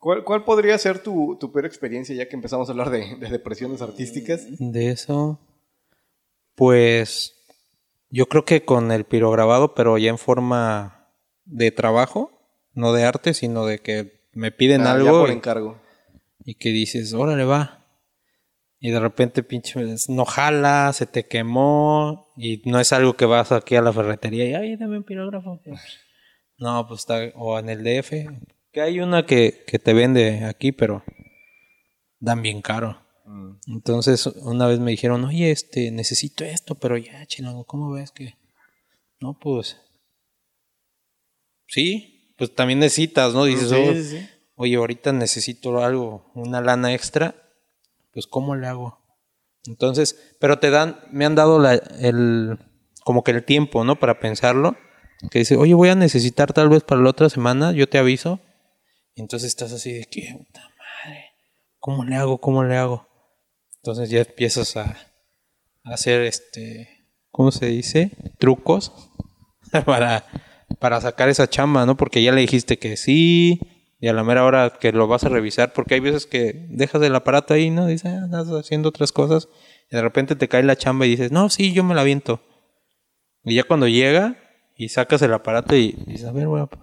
Speaker 1: ¿Cuál, cuál podría ser tu, tu peor experiencia ya que empezamos a hablar de, de depresiones artísticas?
Speaker 2: De eso, pues yo creo que con el pirograbado, pero ya en forma de trabajo, no de arte, sino de que me piden
Speaker 1: Ah, ya
Speaker 2: algo
Speaker 1: por
Speaker 2: y,
Speaker 1: encargo.
Speaker 2: y que dices, órale va. Y de repente, pinche, no jala, se te quemó y no es algo que vas aquí a la ferretería y, ay, dame un pirógrafo. No, pues está, o en el DF, que hay una que, que te vende aquí, pero dan bien caro.
Speaker 1: Mm.
Speaker 2: Entonces, una vez me dijeron, oye, este, necesito esto, pero ya, chilango, ¿cómo ves que? No, pues. Sí, pues también necesitas, ¿no? Dices,
Speaker 1: Sí,
Speaker 2: "Oh,
Speaker 1: sí,
Speaker 2: oye, ahorita necesito algo, una lana extra, pues ¿cómo le hago? Entonces, pero te dan, me han dado la, el, como que el tiempo, ¿no? Para pensarlo, que dice, oye, voy a necesitar tal vez para la otra semana, yo te aviso. Y entonces estás así de que, puta madre, ¿cómo le hago? ¿Cómo le hago? Entonces ya empiezas a, a hacer este, ¿cómo se dice? Trucos para, para sacar esa chamba, ¿no? Porque ya le dijiste que sí, y a la mera hora que lo vas a revisar, porque hay veces que dejas el aparato ahí, ¿no? Dices, ah, andas haciendo otras cosas, y de repente te cae la chamba y dices, no, sí, yo me la aviento. Y ya cuando llega y sacas el aparato y dices, a ver, guapo,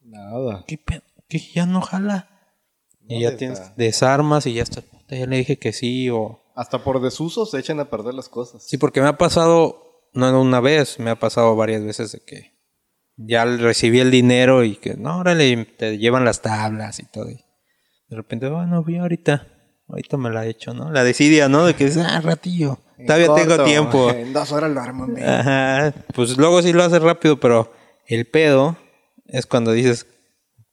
Speaker 1: Nada.
Speaker 2: ¿qué pedo? ¿Qué? Ya no jala. Y ya
Speaker 1: ¿Dónde
Speaker 2: tienes,
Speaker 1: está?
Speaker 2: desarmas y ya está. Ya le dije que sí o...
Speaker 1: Hasta por desuso se echan a perder las cosas.
Speaker 2: Sí, porque me ha pasado, no una vez, me ha pasado varias veces de que ya recibí el dinero y que, no, órale, te llevan las tablas y todo. Y de repente, bueno, voy ahorita, ahorita me la he hecho, ¿no? La desidia, ¿no? De que, ah, ratillo,
Speaker 1: En
Speaker 2: todavía tengo tiempo.
Speaker 1: En dos horas lo bien.
Speaker 2: Ajá, pues luego sí lo haces rápido, pero el pedo es cuando dices,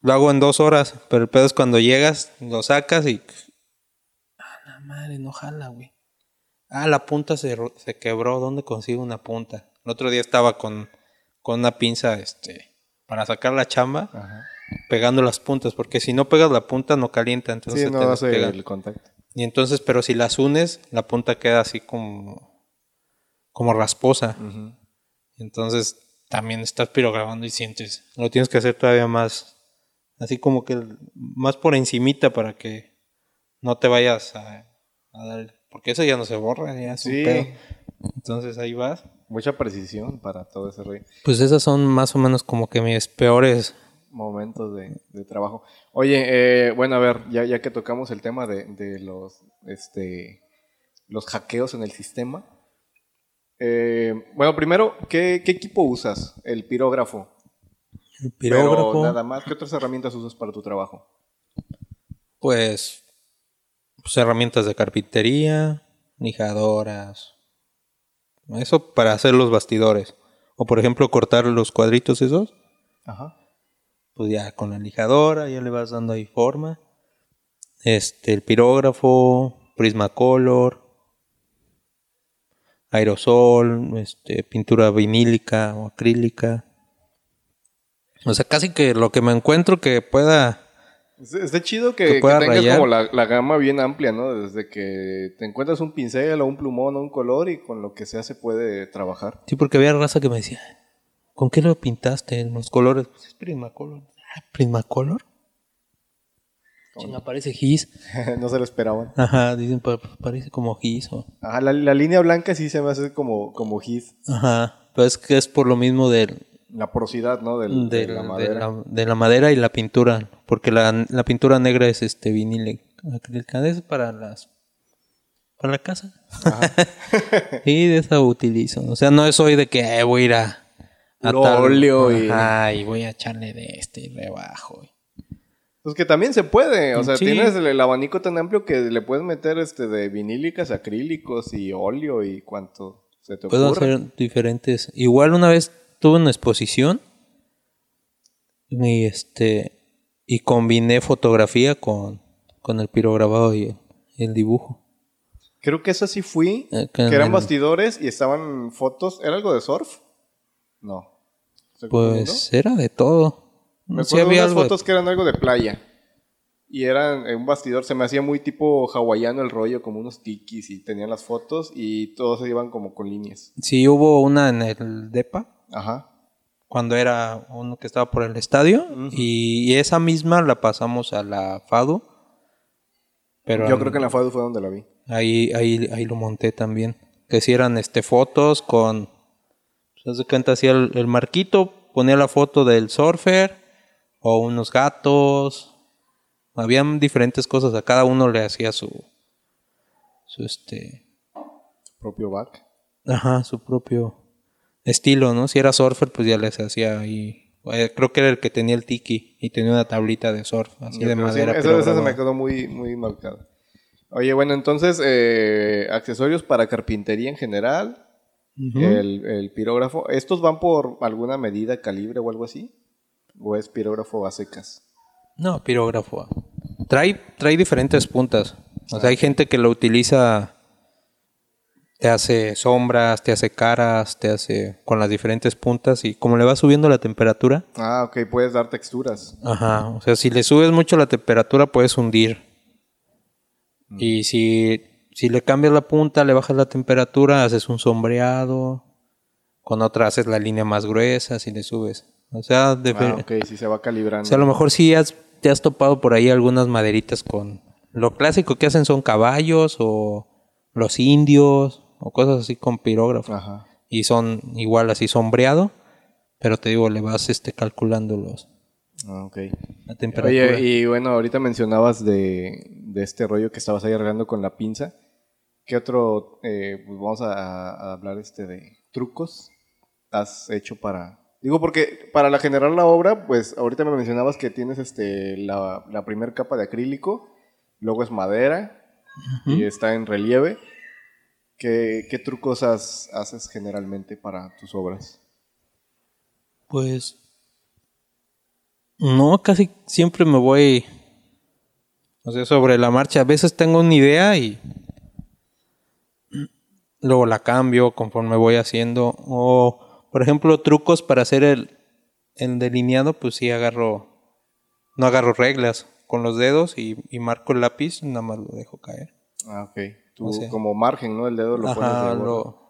Speaker 2: lo hago en dos horas, pero el pedo es cuando llegas, lo sacas y... Ah, la madre, no jala, güey. Ah, la punta se, se quebró, ¿dónde consigo una punta? El otro día estaba con, con una pinza, este, para sacar la chamba,
Speaker 1: Ajá.
Speaker 2: pegando las puntas, porque si no pegas la punta no calienta, entonces
Speaker 1: Sí,
Speaker 2: se
Speaker 1: no
Speaker 2: te
Speaker 1: hace
Speaker 2: despega.
Speaker 1: el contacto.
Speaker 2: Y entonces, pero si las unes, la punta queda así como, como rasposa.
Speaker 1: Ujú.
Speaker 2: Entonces también estás pirograbando y sientes. Lo tienes que hacer todavía más. Así como que más por encimita para que no te vayas a, a dar. Porque eso ya no se borra, ya es un
Speaker 1: Sí.
Speaker 2: pedo. Entonces ahí vas.
Speaker 1: Mucha precisión para todo ese rey.
Speaker 2: Pues esas son más o menos como que mis peores
Speaker 1: momentos de, de trabajo. Oye, eh, bueno, a ver, ya, ya que tocamos el tema de, de los, este, los hackeos en el sistema. eh, bueno, primero, ¿qué, qué equipo usas? El pirógrafo.
Speaker 2: El
Speaker 1: Pero
Speaker 2: pirógrafo,
Speaker 1: nada más, ¿qué otras herramientas usas para tu trabajo?
Speaker 2: pues, pues herramientas de carpintería, lijadoras. Eso para hacer los bastidores. O por ejemplo, cortar los cuadritos esos.
Speaker 1: Ajá.
Speaker 2: pues ya con la lijadora ya le vas dando ahí forma. Este, el pirógrafo, Prismacolor, aerosol, este, pintura vinílica o acrílica. O sea, casi que lo que me encuentro que pueda.
Speaker 1: Está chido
Speaker 2: Que
Speaker 1: que, que tengas
Speaker 2: rayar.
Speaker 1: como la, la gama bien amplia, ¿no? Desde que te encuentras un pincel o un plumón o un color y con lo que sea se puede trabajar.
Speaker 2: Sí, porque había raza que me decía, ¿con qué lo pintaste en los colores? Pues es Prismacolor. Ah, ¿Prismacolor? Chinga, parece gis.
Speaker 1: no se lo esperaban.
Speaker 2: Ajá, dicen, "Pa- parece como gis o...
Speaker 1: Ajá, la, la línea blanca sí se me hace como, como his.
Speaker 2: Ajá, pero es que es por lo mismo del,
Speaker 1: La porosidad, ¿no? Del, de, la
Speaker 2: de
Speaker 1: madera.
Speaker 2: la, de la madera y la pintura, porque la, la pintura negra es este vinil acrílica, es para las para la casa. y de esa utilizo. O sea, no es hoy de que eh, voy a ir a, a
Speaker 1: óleo y-
Speaker 2: Ajá, y voy a echarle de este y rebajo.
Speaker 1: Pues que también se puede. O sea,
Speaker 2: Sí.
Speaker 1: tienes el, el abanico tan amplio que le puedes meter este de vinílicas, acrílicos y óleo y cuanto se te
Speaker 2: Puedo
Speaker 1: ocurra.
Speaker 2: hacer diferentes. Igual una vez tuve una exposición y este y combiné fotografía con, con el pirograbado y el, dibujo.
Speaker 1: Creo que esa sí fui.
Speaker 2: Eh,
Speaker 1: que eran
Speaker 2: el-
Speaker 1: bastidores y estaban fotos. ¿Era algo de surf? No.
Speaker 2: Pues era de todo.
Speaker 1: Me acuerdo
Speaker 2: había
Speaker 1: unas
Speaker 2: algo de-
Speaker 1: fotos que eran algo de playa. Y eran en un bastidor, se me hacía muy tipo hawaiano el rollo, como unos tikis y tenían las fotos y todos se iban como con líneas.
Speaker 2: Sí, hubo una en el DEPA,
Speaker 1: Ajá.
Speaker 2: cuando era uno que estaba por el estadio, y, y esa misma la pasamos a la FADU. Pero
Speaker 1: Yo
Speaker 2: al-
Speaker 1: creo que en la FADU fue donde la vi.
Speaker 2: Ahí, ahí, ahí lo monté también. Que si eran este, fotos con. Pues, de cuenta, hacía el, el marquito, ponía la foto del surfer o unos gatos. Habían diferentes cosas, a cada uno le hacía su. Su este.
Speaker 1: Propio back.
Speaker 2: Ajá, su propio estilo, ¿no? Si era surfer, pues ya les hacía ahí. eh, Creo que era el que tenía el tiki y tenía una tablita de surf, así
Speaker 1: Yo
Speaker 2: de
Speaker 1: sí,
Speaker 2: madera. pero
Speaker 1: esa se me quedó muy, muy marcada. Oye, bueno, entonces, eh, accesorios para carpintería en general, el, el pirógrafo. ¿Estos van por alguna medida, calibre o algo así? ¿O es pirógrafo a secas?
Speaker 2: No, pirógrafo. Trae, trae diferentes puntas. O sea, hay gente que lo utiliza, te hace sombras, te hace caras, te hace con las diferentes puntas y como le va subiendo la temperatura,
Speaker 1: Ah, ok, puedes dar texturas.
Speaker 2: ajá, o sea, si le subes mucho la temperatura puedes hundir. Y si, si le cambias la punta, le bajas la temperatura, haces un sombreado, con otra haces la línea más gruesa, si le subes. O sea, de,
Speaker 1: Ah, ok, si se va calibrando.
Speaker 2: o sea, a lo mejor sí has, te has topado por ahí algunas maderitas con... Lo clásico que hacen son caballos o los indios o cosas así con pirógrafo.
Speaker 1: Ajá.
Speaker 2: Y son igual así sombreado, pero te digo, le vas este, calculando los,
Speaker 1: Ah, ok.
Speaker 2: la temperatura.
Speaker 1: Oye, y bueno, ahorita mencionabas de, de este rollo que estabas ahí arreglando con la pinza. ¿Qué otro, eh, pues vamos a, a hablar este de trucos has hecho para... Digo, porque para la generar la obra, pues ahorita me mencionabas que tienes este la, la primer capa de acrílico, luego es madera y está en relieve. ¿Qué, qué trucos has- haces generalmente para tus obras?
Speaker 2: Pues no, casi siempre me voy, o sea, sobre la marcha. A veces tengo una idea y luego la cambio conforme voy haciendo. O, por ejemplo, trucos para hacer el, el delineado, pues sí agarro, no agarro reglas con los dedos y, y marco el lápiz, nada más lo dejo caer.
Speaker 1: Ah, ok.
Speaker 2: O sea,
Speaker 1: como margen, ¿no? El dedo lo pones
Speaker 2: Ajá,
Speaker 1: de borde.
Speaker 2: lo...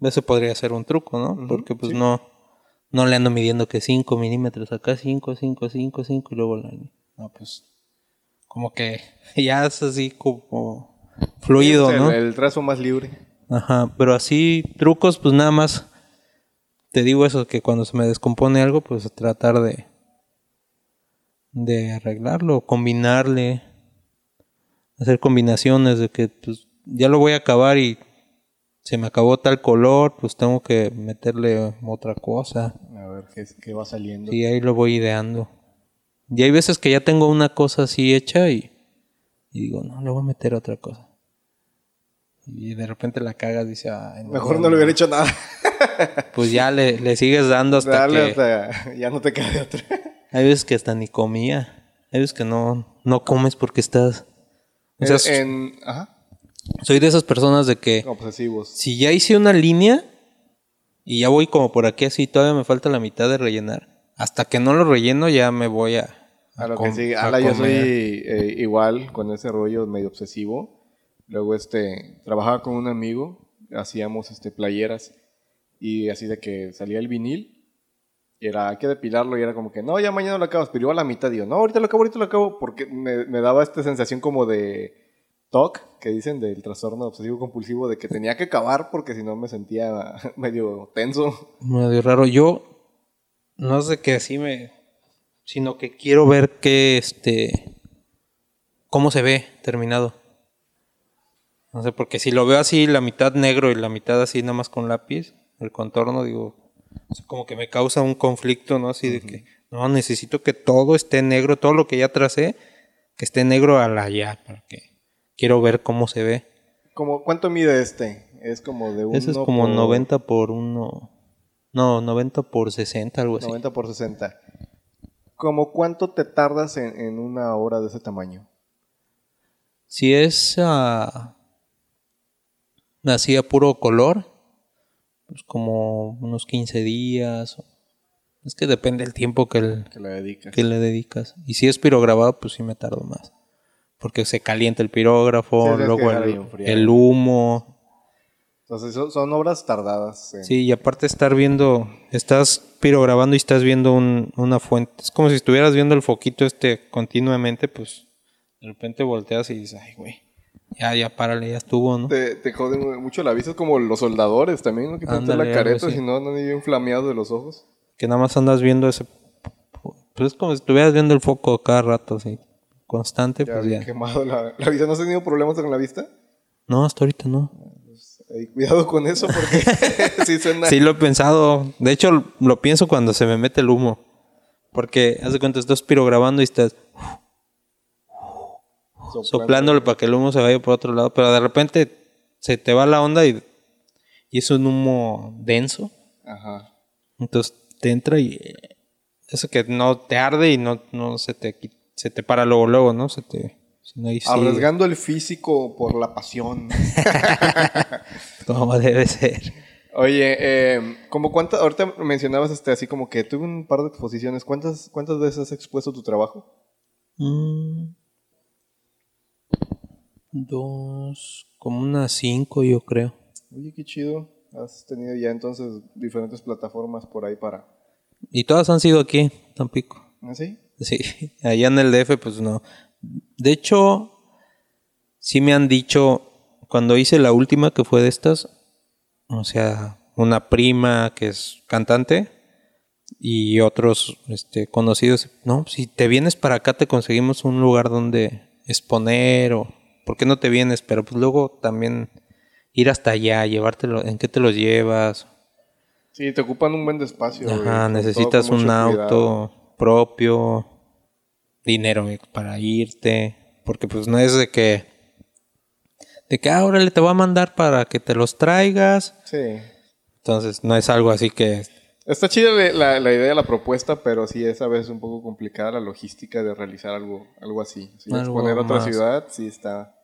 Speaker 2: Ese podría ser un truco, ¿no? Porque pues
Speaker 1: sí.
Speaker 2: no, no le ando midiendo que 5 milímetros acá, 5, 5, 5, 5 y luego la... No, pues como que ya es así como fluido,
Speaker 1: Sí,
Speaker 2: ¿no?
Speaker 1: el, el trazo más libre.
Speaker 2: Ajá, pero así trucos pues nada más te digo eso, que cuando se me descompone algo pues tratar de, de arreglarlo, combinarle, hacer combinaciones de que pues, ya lo voy a acabar y se me acabó tal color, pues tengo que meterle otra cosa.
Speaker 1: A ver qué, qué va saliendo.
Speaker 2: Y ahí lo voy ideando. Y hay veces que ya tengo una cosa así hecha y, y digo, no, le voy a meter otra cosa. Y de repente la cagas y dice, "Ay,
Speaker 1: Mejor no le hubiera hecho nada.
Speaker 2: Pues ya le, le sigues dando hasta
Speaker 1: Dale
Speaker 2: que...
Speaker 1: hasta- ya no te queda de otra.
Speaker 2: Hay veces que hasta ni comía. Hay veces que no, no comes porque estás... O sea,
Speaker 1: en, en- ajá,
Speaker 2: soy de esas personas de que
Speaker 1: obsesivos.
Speaker 2: si ya hice una línea y ya voy como por aquí así, todavía me falta la mitad de rellenar. Hasta que no lo relleno ya me voy a...
Speaker 1: A lo que sí,
Speaker 2: a
Speaker 1: ala, yo soy eh, igual con ese rollo medio obsesivo. Luego este trabajaba con un amigo, hacíamos este playeras y así de que salía el vinil y era hay que depilarlo y era como que no, ya mañana lo acabas, pero iba a la mitad digo, no, ahorita lo acabo, ahorita lo acabo porque me, me daba esta sensación como de TOC, que dicen del trastorno obsesivo compulsivo de que tenía que acabar porque si no me sentía medio tenso.
Speaker 2: Medio raro. Yo no sé que así me... Sino que quiero ver que este... Cómo se ve terminado. No sé, porque si lo veo así, la mitad negro y la mitad así nada más con lápiz, el contorno, digo, o sea, como que me causa un conflicto, ¿no? Así de que, no, necesito que todo esté negro, todo lo que ya tracé, que esté negro a la ya, porque quiero ver cómo se ve.
Speaker 1: Como, ¿Cuánto mide este? Es como de uno
Speaker 2: Ese es como
Speaker 1: por
Speaker 2: 90 por uno... No, 90 por 60, algo así.
Speaker 1: 90 por 60. ¿Como cuánto te tardas en, en una obra de ese tamaño?
Speaker 2: Si es ah, así a puro color, pues como unos 15 días. Es que depende del tiempo que, el-
Speaker 1: Que le dedicas.
Speaker 2: que le dedicas. Y si es pirograbado, pues sí me tardo más. Porque se calienta el pirógrafo,
Speaker 1: Sí,
Speaker 2: luego el, humo.
Speaker 1: Entonces son, son obras tardadas. en-
Speaker 2: Sí, y aparte estar viendo, estás pirograbando y estás viendo un- una fuente. Es como si estuvieras viendo el foquito este continuamente, pues de repente volteas y dices, ay, güey, ya, ya párale, ya estuvo, ¿no?
Speaker 1: Te, te jode mucho la vista. Es como los soldadores también, ¿no? Que te la careta, si no, andan bien flameados de los ojos.
Speaker 2: Que nada más andas viendo ese... Pues es como si estuvieras viendo el foco cada rato, así, constante,
Speaker 1: Ya
Speaker 2: pues ya.
Speaker 1: quemado la, la vista. ¿No has tenido problemas con la vista?
Speaker 2: No, hasta ahorita no.
Speaker 1: Ey, cuidado con eso porque sí suena...
Speaker 2: Sí lo he pensado. De hecho, lo pienso cuando se me mete el humo. Porque, haz de cuenta, estás pirograbando y estás soplándole para que el humo se vaya por otro lado, pero de repente se te va la onda y, y es un humo denso,
Speaker 1: Ajá.
Speaker 2: entonces te entra y eh, eso que no te arde y no, no se te se te para luego luego, ¿no? Se te sí,
Speaker 1: Arriesgando el físico por la pasión.
Speaker 2: como debe ser.
Speaker 1: Oye, eh, como cuántas, ahorita mencionabas este, así como que tuve un par de exposiciones. ¿Cuántas, cuántas veces has expuesto tu trabajo?
Speaker 2: Mm, dos, como unas cinco yo creo.
Speaker 1: Oye, qué chido. Has tenido ya entonces diferentes plataformas por ahí para...
Speaker 2: Y todas han sido aquí, Tampico.
Speaker 1: ¿Así?
Speaker 2: Sí, allá en el DF, pues no. De hecho, sí me han dicho, cuando hice la última que fue de estas, o sea, una prima que es cantante y otros este, conocidos, no, si te vienes para acá te conseguimos un lugar donde exponer o, ¿por qué no te vienes? Pero pues luego también ir hasta allá, llevártelo, ¿en qué te los llevas?
Speaker 1: Sí, te ocupan un buen espacio.
Speaker 2: Ajá, necesitas un auto
Speaker 1: cuidado.
Speaker 2: propio, dinero eh, para irte, porque pues no es de que de que ahora le te voy a mandar para que te los traigas,
Speaker 1: Sí.
Speaker 2: entonces no es algo así que
Speaker 1: Está chida la, la- idea, la propuesta, pero sí es a veces un poco complicada la logística de realizar algo, algo así. Sí,
Speaker 2: Algo
Speaker 1: exponer a otra
Speaker 2: más.
Speaker 1: ciudad, sí está...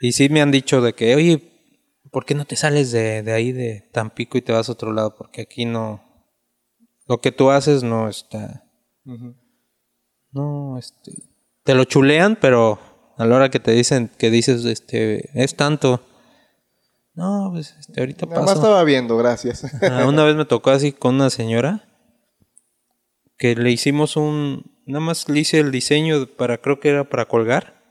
Speaker 2: y sí me han dicho de que, "Oye, ¿por qué no te sales de, de ahí de Tampico y te vas a otro lado? Porque aquí no lo que tú haces no está. No, este. Te lo chulean, pero a la hora que te dicen, que dices, este, es tanto. No, pues este, ahorita
Speaker 1: Nada más estaba viendo, gracias.
Speaker 2: Ah, una vez me tocó así con una señora que le hicimos un. Nada más le hice el diseño para, creo que era para colgar.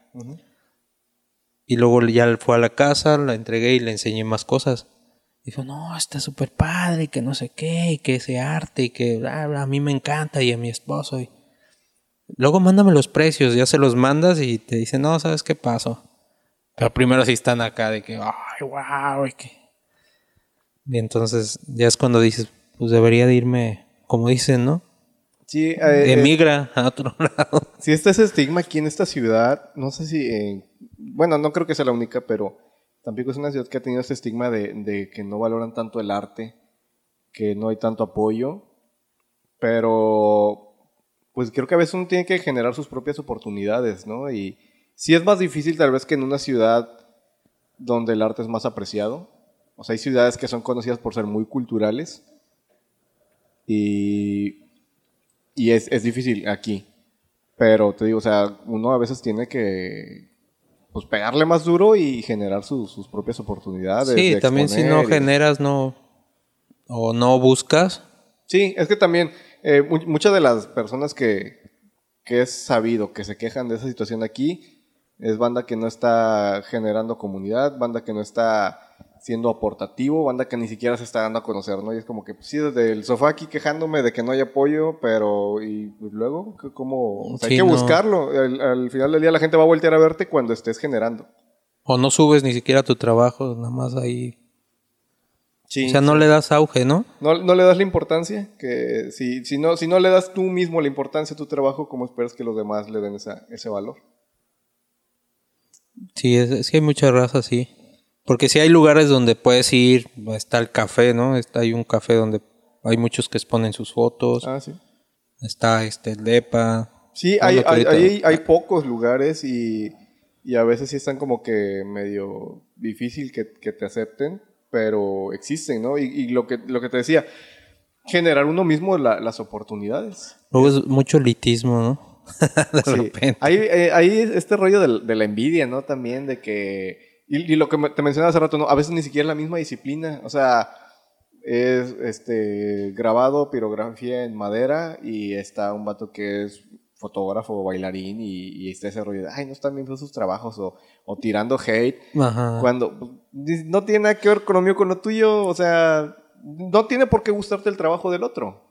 Speaker 2: Y luego ya fue a la casa, la entregué y le enseñé más cosas. Dijo, no, está súper padre, y que no sé qué, y que ese arte, y que bla, bla, a mí me encanta, y a mi esposo. Y, Luego mándame los precios, ya se los mandas y te dicen, no, ¿sabes qué pasó? Pero primero sí están acá de que, ay, wow, y que... Y entonces ya es cuando dices, pues debería de irme, como dicen, ¿no?
Speaker 1: Sí, eh,
Speaker 2: Emigra a otro lado.
Speaker 1: Si está ese estigma aquí en esta ciudad, no sé si, eh, bueno, no creo que sea la única, pero Tampico es una ciudad que ha tenido este estigma de, de, que no valoran tanto el arte, que no hay tanto apoyo, pero pues creo que a veces uno tiene que generar sus propias oportunidades, ¿no? Y sí es más difícil tal vez que en una ciudad donde el arte es más apreciado. O sea, hay ciudades que son conocidas por ser muy culturales y, y es, es difícil aquí. Pero te digo, o sea, uno a veces tiene que pues pegarle más duro y generar sus propias oportunidades.
Speaker 2: Sí, también si no generas, no o no buscas.
Speaker 1: Sí, es que también eh, muchas de las personas que, que es sabido que se quejan de esa situación aquí es banda que no está generando comunidad, banda que no está siendo aportativo, banda que ni siquiera se está dando a conocer, ¿no? Y es como que, pues, sí, desde el sofá aquí quejándome de que no hay apoyo, pero, y pues, luego, ¿cómo? hay que buscarlo. Al, final del día la gente va a voltear a verte cuando estés generando.
Speaker 2: O no subes ni siquiera tu trabajo, nada más ahí. Sí, o sea, no le das auge, ¿no?
Speaker 1: ¿no? No le das la importancia, que si, si, no, si no le das tú mismo la importancia a tu trabajo, ¿cómo esperas que los demás le den esa, ese valor?
Speaker 2: Sí, es, que hay mucha raza, sí. Porque si hay lugares donde puedes ir, está el café, ¿no? Está, hay un café donde hay muchos que exponen sus fotos.
Speaker 1: Ah, sí.
Speaker 2: Está este, el DEPA.
Speaker 1: Sí, hay, hay, hay, pocos lugares y, y, a veces sí están como que medio difícil que, que te acepten, pero existen, ¿no? Y, y, lo, que, lo que te decía, generar uno mismo las oportunidades.
Speaker 2: Luego es mucho elitismo, ¿no? de repente.
Speaker 1: Hay, eh, hay, este rollo de, de la envidia, ¿no? También de que y, lo que te mencionaba hace rato, ¿no? a veces ni siquiera es la misma disciplina. O sea, es este grabado pirografía en madera y está un vato que es fotógrafo o bailarín y, está ese rollo de, ay, no están viendo sus trabajos o, o tirando hate. Cuando pues, no tiene nada que ver con lo mío, con lo tuyo. O sea, no tiene por qué gustarte el trabajo del otro.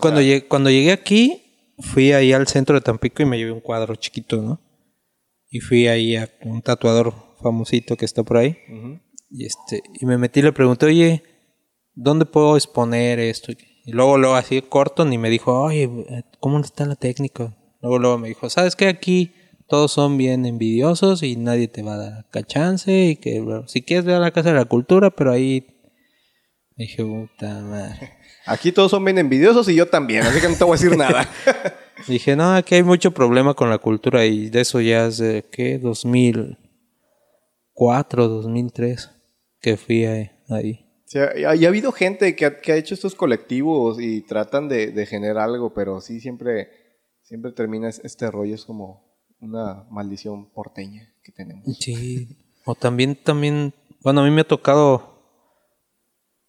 Speaker 2: cuando, llegué, cuando llegué aquí, fui ahí al centro de Tampico y me llevé un cuadro chiquito, ¿no? Y fui ahí a un tatuador famosito que está por ahí. Y este, y me metí y le pregunté, oye, ¿dónde puedo exponer esto? Y luego, luego así corto, ni me dijo, oye, ¿cómo está la técnica? Luego, luego me dijo, ¿sabes qué? Aquí todos son bien envidiosos y nadie te va a dar cachance y que si quieres ver a la Casa de la Cultura, pero ahí dije, puta madre.
Speaker 1: Aquí todos son bien envidiosos y yo también, así que no te voy a decir nada.
Speaker 2: dije, no, aquí hay mucho problema con la cultura y de eso ya es de, ¿qué? 2000, 2004, 2003 que fui ahí.
Speaker 1: Sí, ha, ha, habido gente que ha, que ha, hecho estos colectivos y tratan de, de, generar algo, pero sí siempre, siempre termina este rollo, es como una maldición porteña que tenemos.
Speaker 2: Sí, o también, también, bueno, a mí me ha tocado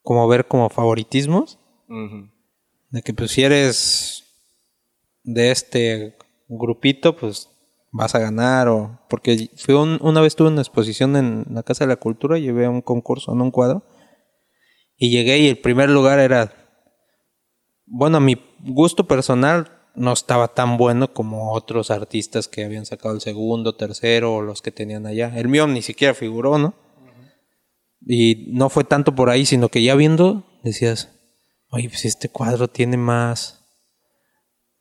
Speaker 2: como ver como favoritismos, de que pues si eres de este grupito, pues vas a ganar o porque fui una vez tuve una exposición en la Casa de la Cultura, llevé un concurso en un cuadro y llegué y el primer lugar era bueno, a mi gusto personal no estaba tan bueno como otros artistas que habían sacado el segundo, tercero o los que tenían allá. El mío ni siquiera figuró, ¿no? Y no fue tanto por ahí, sino que ya viendo decías, oye, pues este cuadro tiene más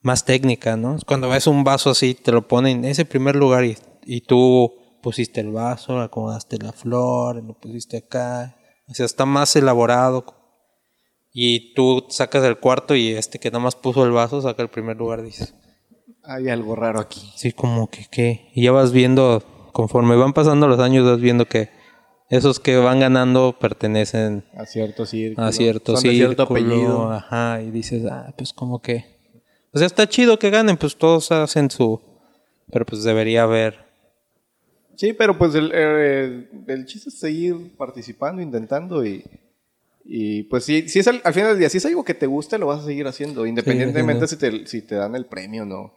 Speaker 2: más técnica, ¿no? Cuando ves un vaso así, te lo ponen en ese primer lugar y, y tú pusiste el vaso, acomodaste la flor, lo pusiste acá. O sea, está más elaborado. Y tú sacas el cuarto y este que nada más puso el vaso saca el primer lugar, dices.
Speaker 1: Hay algo raro aquí.
Speaker 2: Sí, como que qué. Y ya vas viendo, conforme van pasando los años, vas viendo que esos que van ganando pertenecen
Speaker 1: a cierto círculo.
Speaker 2: A cierto Son cierto apellido. Ajá, y dices, ah, pues como que o sea, está chido que ganen, pues todos hacen su... Pero pues debería haber...
Speaker 1: Sí, pero pues el, el, chiste es seguir participando, intentando y... Y pues si, si es al, final del día, si es algo que te gusta, lo vas a seguir haciendo, independientemente si, te, si te dan el premio o no.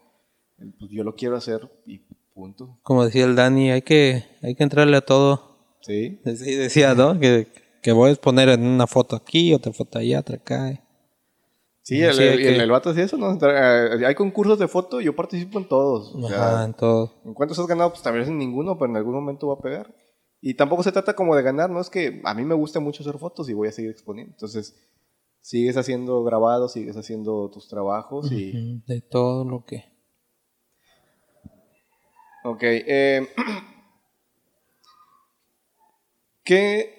Speaker 1: Pues yo lo quiero hacer y punto.
Speaker 2: Como decía el Dani, hay que, hay que entrarle a todo.
Speaker 1: Sí.
Speaker 2: Sí, decía, ¿no? Que, que voy a poner en una foto aquí, otra foto allá, otra acá.
Speaker 1: Sí, el,
Speaker 2: Sí,
Speaker 1: el,
Speaker 2: que-
Speaker 1: el vato hacía eso, ¿no? Eh, Hay concursos de foto, yo participo en todos. O sea,
Speaker 2: Ajá, en todo.
Speaker 1: en cuántos has ganado, pues también en ninguno, pero en algún momento va a pegar. Y tampoco se trata como de ganar, ¿no? Es que a mí me gusta mucho hacer fotos y voy a seguir exponiendo. Entonces, sigues haciendo grabados, sigues haciendo tus trabajos y...
Speaker 2: De todo lo que.
Speaker 1: Ok. eh, ¿Qué...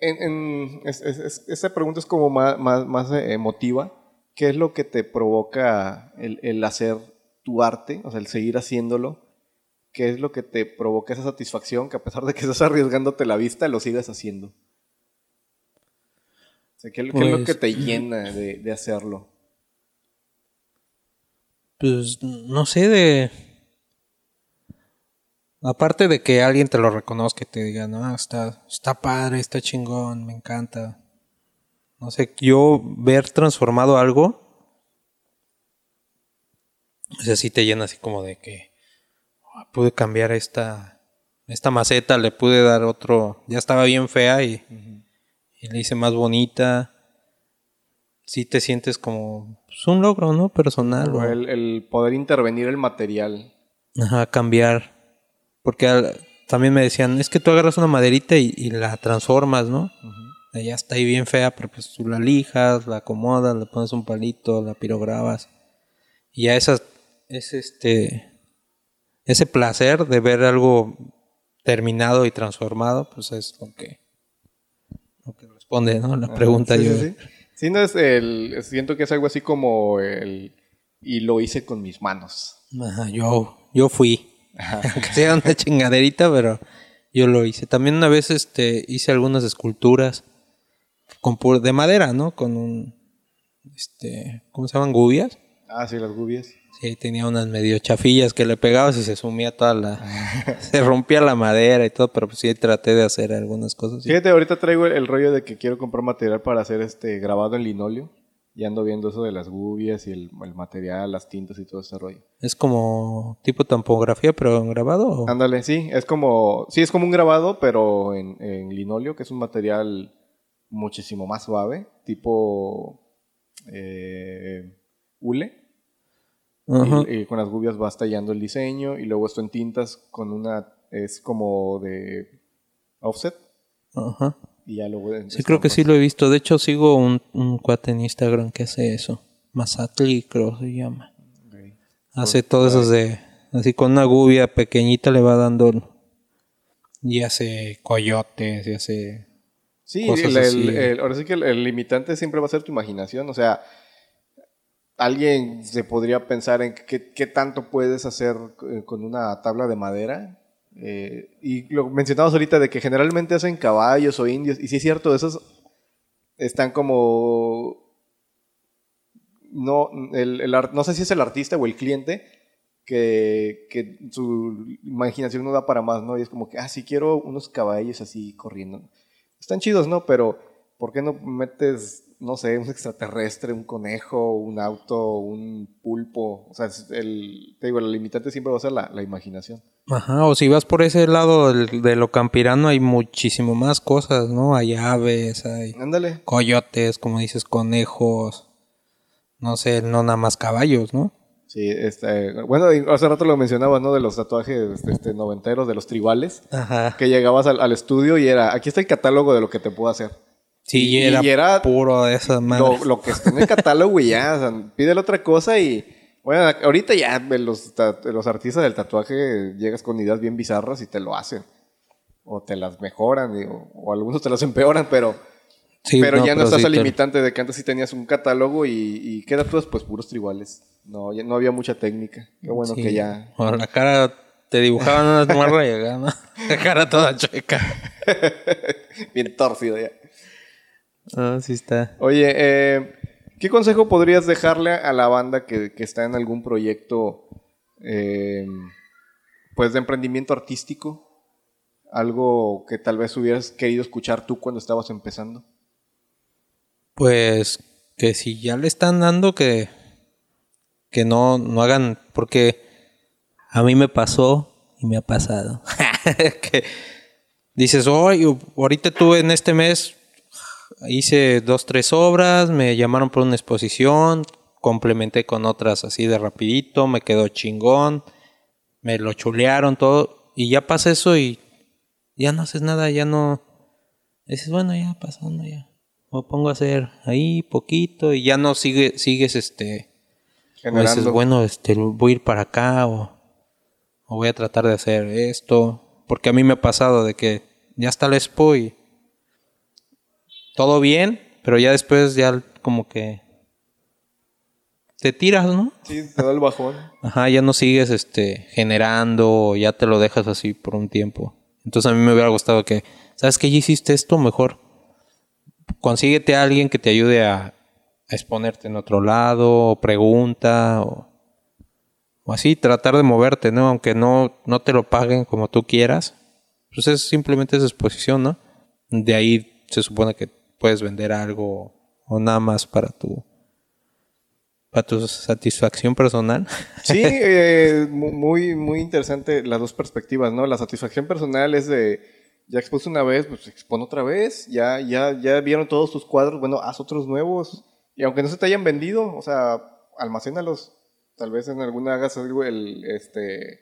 Speaker 1: En, en- es- es- es- esta pregunta es como más, más, más eh, emotiva. ¿Qué es lo que te provoca el, el hacer tu arte? O sea, el seguir haciéndolo. ¿Qué es lo que te provoca esa satisfacción que a pesar de que estás arriesgándote la vista, lo sigas haciendo? O sea, ¿qué, qué es lo
Speaker 2: Pues-
Speaker 1: que te llena de, de hacerlo?
Speaker 2: Pues no sé de. Aparte de que alguien te lo reconozca y te diga, no, está, está padre, está chingón, me encanta. No sé, yo ver transformado algo. O sea, sí te llena así como de que "Ah, pude cambiar esta, esta maceta, le pude dar otro. Ya estaba bien fea y, y le hice más bonita. Sí te sientes como pues, un logro, ¿no? Personal.
Speaker 1: O el, el poder intervenir el material.
Speaker 2: Ajá, cambiar. Porque al- también me decían, es que tú agarras una maderita y, y la transformas, ¿no? Ya está ahí bien fea, pero pues tú la lijas, la acomodas, le pones un palito, la pirograbas. Y ya esas, es este, ese placer de ver algo terminado y transformado, pues es lo que, lo que responde, ¿no? La pregunta
Speaker 1: Sí,
Speaker 2: yo.
Speaker 1: sí, sí. Sí, no es el. Siento que es algo así como el. Y lo hice con mis manos.
Speaker 2: Ajá, yo, yo fui. que sea una chingaderita, pero yo lo hice. También una vez este, hice algunas esculturas con pu- de madera, ¿no? Con un, este, ¿cómo se llaman? Gubias.
Speaker 1: Ah, sí, las gubias.
Speaker 2: Sí, tenía unas medio chafillas que le pegabas y se sumía toda la... se rompía la madera y todo, pero pues sí traté de hacer algunas cosas.
Speaker 1: Fíjate, ahorita traigo el, el rollo de que quiero comprar material para hacer este grabado en linóleo. Y ando viendo eso de las gubias y el, el material, las tintas y todo ese rollo.
Speaker 2: Es como tipo tampografía, pero en grabado. ¿o?
Speaker 1: Ándale, sí, es como. Sí, es como un grabado, pero en, en linóleo, que es un material muchísimo más suave, tipo. eh, hule. Y, y con las gubias vas tallando el diseño y luego esto en tintas con una es como de offset
Speaker 2: Ajá.
Speaker 1: y ya luego
Speaker 2: Sí, creo que sí lo he visto. De hecho, sigo un, un cuate en Instagram que hace eso. Masatli, creo se llama. Hace todo eso de... Así con una gubia pequeñita le va dando... Y hace coyotes, y hace...
Speaker 1: Sí,
Speaker 2: cosas
Speaker 1: el- el-
Speaker 2: así.
Speaker 1: el- ahora sí que el, limitante siempre va a ser tu imaginación. O sea, alguien se podría pensar en qué, qué tanto puedes hacer eh, con una tabla de madera. Eh, y lo mencionamos ahorita de que generalmente hacen caballos o indios. Y sí es cierto, esos están como... No, el, no sé si es el artista o el cliente que, que su imaginación no da para más, ¿no? Y es como que, ah, sí quiero unos caballos así corriendo. Están chidos, ¿no? Pero, ¿por qué no metes, no sé, un extraterrestre, un conejo, un auto, un pulpo? O sea, el, te digo, el limitante siempre va a ser la, la imaginación.
Speaker 2: Ajá, o si vas por ese lado de lo campirano hay muchísimo más cosas, ¿no? Hay aves, hay
Speaker 1: Ándale.
Speaker 2: coyotes, como dices, conejos. No sé, no nada más caballos, ¿no?
Speaker 1: Sí, este, bueno, hace rato lo mencionabas, ¿no? De los tatuajes este, noventeros, de los tribales.
Speaker 2: Ajá.
Speaker 1: Que llegabas al, al estudio y era, aquí está el catálogo de lo que te puedo hacer.
Speaker 2: Sí,
Speaker 1: Y-
Speaker 2: y era,
Speaker 1: y era
Speaker 2: puro de esas madres.
Speaker 1: Lo, lo que está en el catálogo y ya, o sea, pídele otra cosa y... Bueno, ahorita ya los, los artistas del tatuaje llegas con ideas bien bizarras y te lo hacen. O te las mejoran, y- o, o algunos te las empeoran, pero,
Speaker 2: Sí,
Speaker 1: pero ya no
Speaker 2: pero
Speaker 1: estás
Speaker 2: sí
Speaker 1: al
Speaker 2: te-
Speaker 1: limitante de que antes sí tenías un catálogo y, y ¿qué tatuas? Pues puros tribales. No, ya no había mucha técnica. Qué bueno
Speaker 2: sí.
Speaker 1: que ya...
Speaker 2: O la cara te dibujaban unas morras y acá, ¿no? La cara toda chueca.
Speaker 1: bien torcido ya.
Speaker 2: Ah, sí está.
Speaker 1: Oye, eh, ¿qué consejo podrías dejarle a la banda que, que está en algún proyecto eh, pues de emprendimiento artístico? Algo que tal vez hubieras querido escuchar tú cuando estabas empezando.
Speaker 2: Pues que si ya le están dando que que no no hagan porque a mí me pasó y me ha pasado que dices hoy ahorita tuve en este mes hice dos, tres obras, me llamaron por una exposición, complementé con otras así de rapidito, me quedó chingón, me lo chulearon todo, y ya pasa eso y ya no haces nada, ya no... Dices, bueno, ya pasando, ya. Me pongo a hacer ahí poquito y ya no sigue, sigues este... o dices,
Speaker 1: Generando.
Speaker 2: bueno, este, voy a ir para acá o, o voy a tratar de hacer esto. Porque a mí me ha pasado de que ya está la expo y todo bien, pero ya después ya como que te tiras, ¿no?
Speaker 1: Sí, te da el bajón.
Speaker 2: Ajá, ya no sigues este generando, ya te lo dejas así por un tiempo. Entonces a mí me hubiera gustado que, ¿sabes qué? Ya hiciste esto, mejor consíguete a alguien que te ayude a, exponerte en otro lado, o pregunta, o, o así, tratar de moverte, ¿no? Aunque no, no te lo paguen como tú quieras, pues es simplemente esa exposición, ¿no? De ahí se supone que puedes vender algo o nada más para tu para tu satisfacción personal.
Speaker 1: Sí, eh, mu- muy, muy interesante las dos perspectivas, ¿no? La satisfacción personal es de, ya expuse una vez, pues expone otra vez, ya, ya, ya vieron todos tus cuadros, bueno, haz otros nuevos, y aunque no se te hayan vendido, o sea, almacénalos, tal vez en alguna hagas algo, el, este,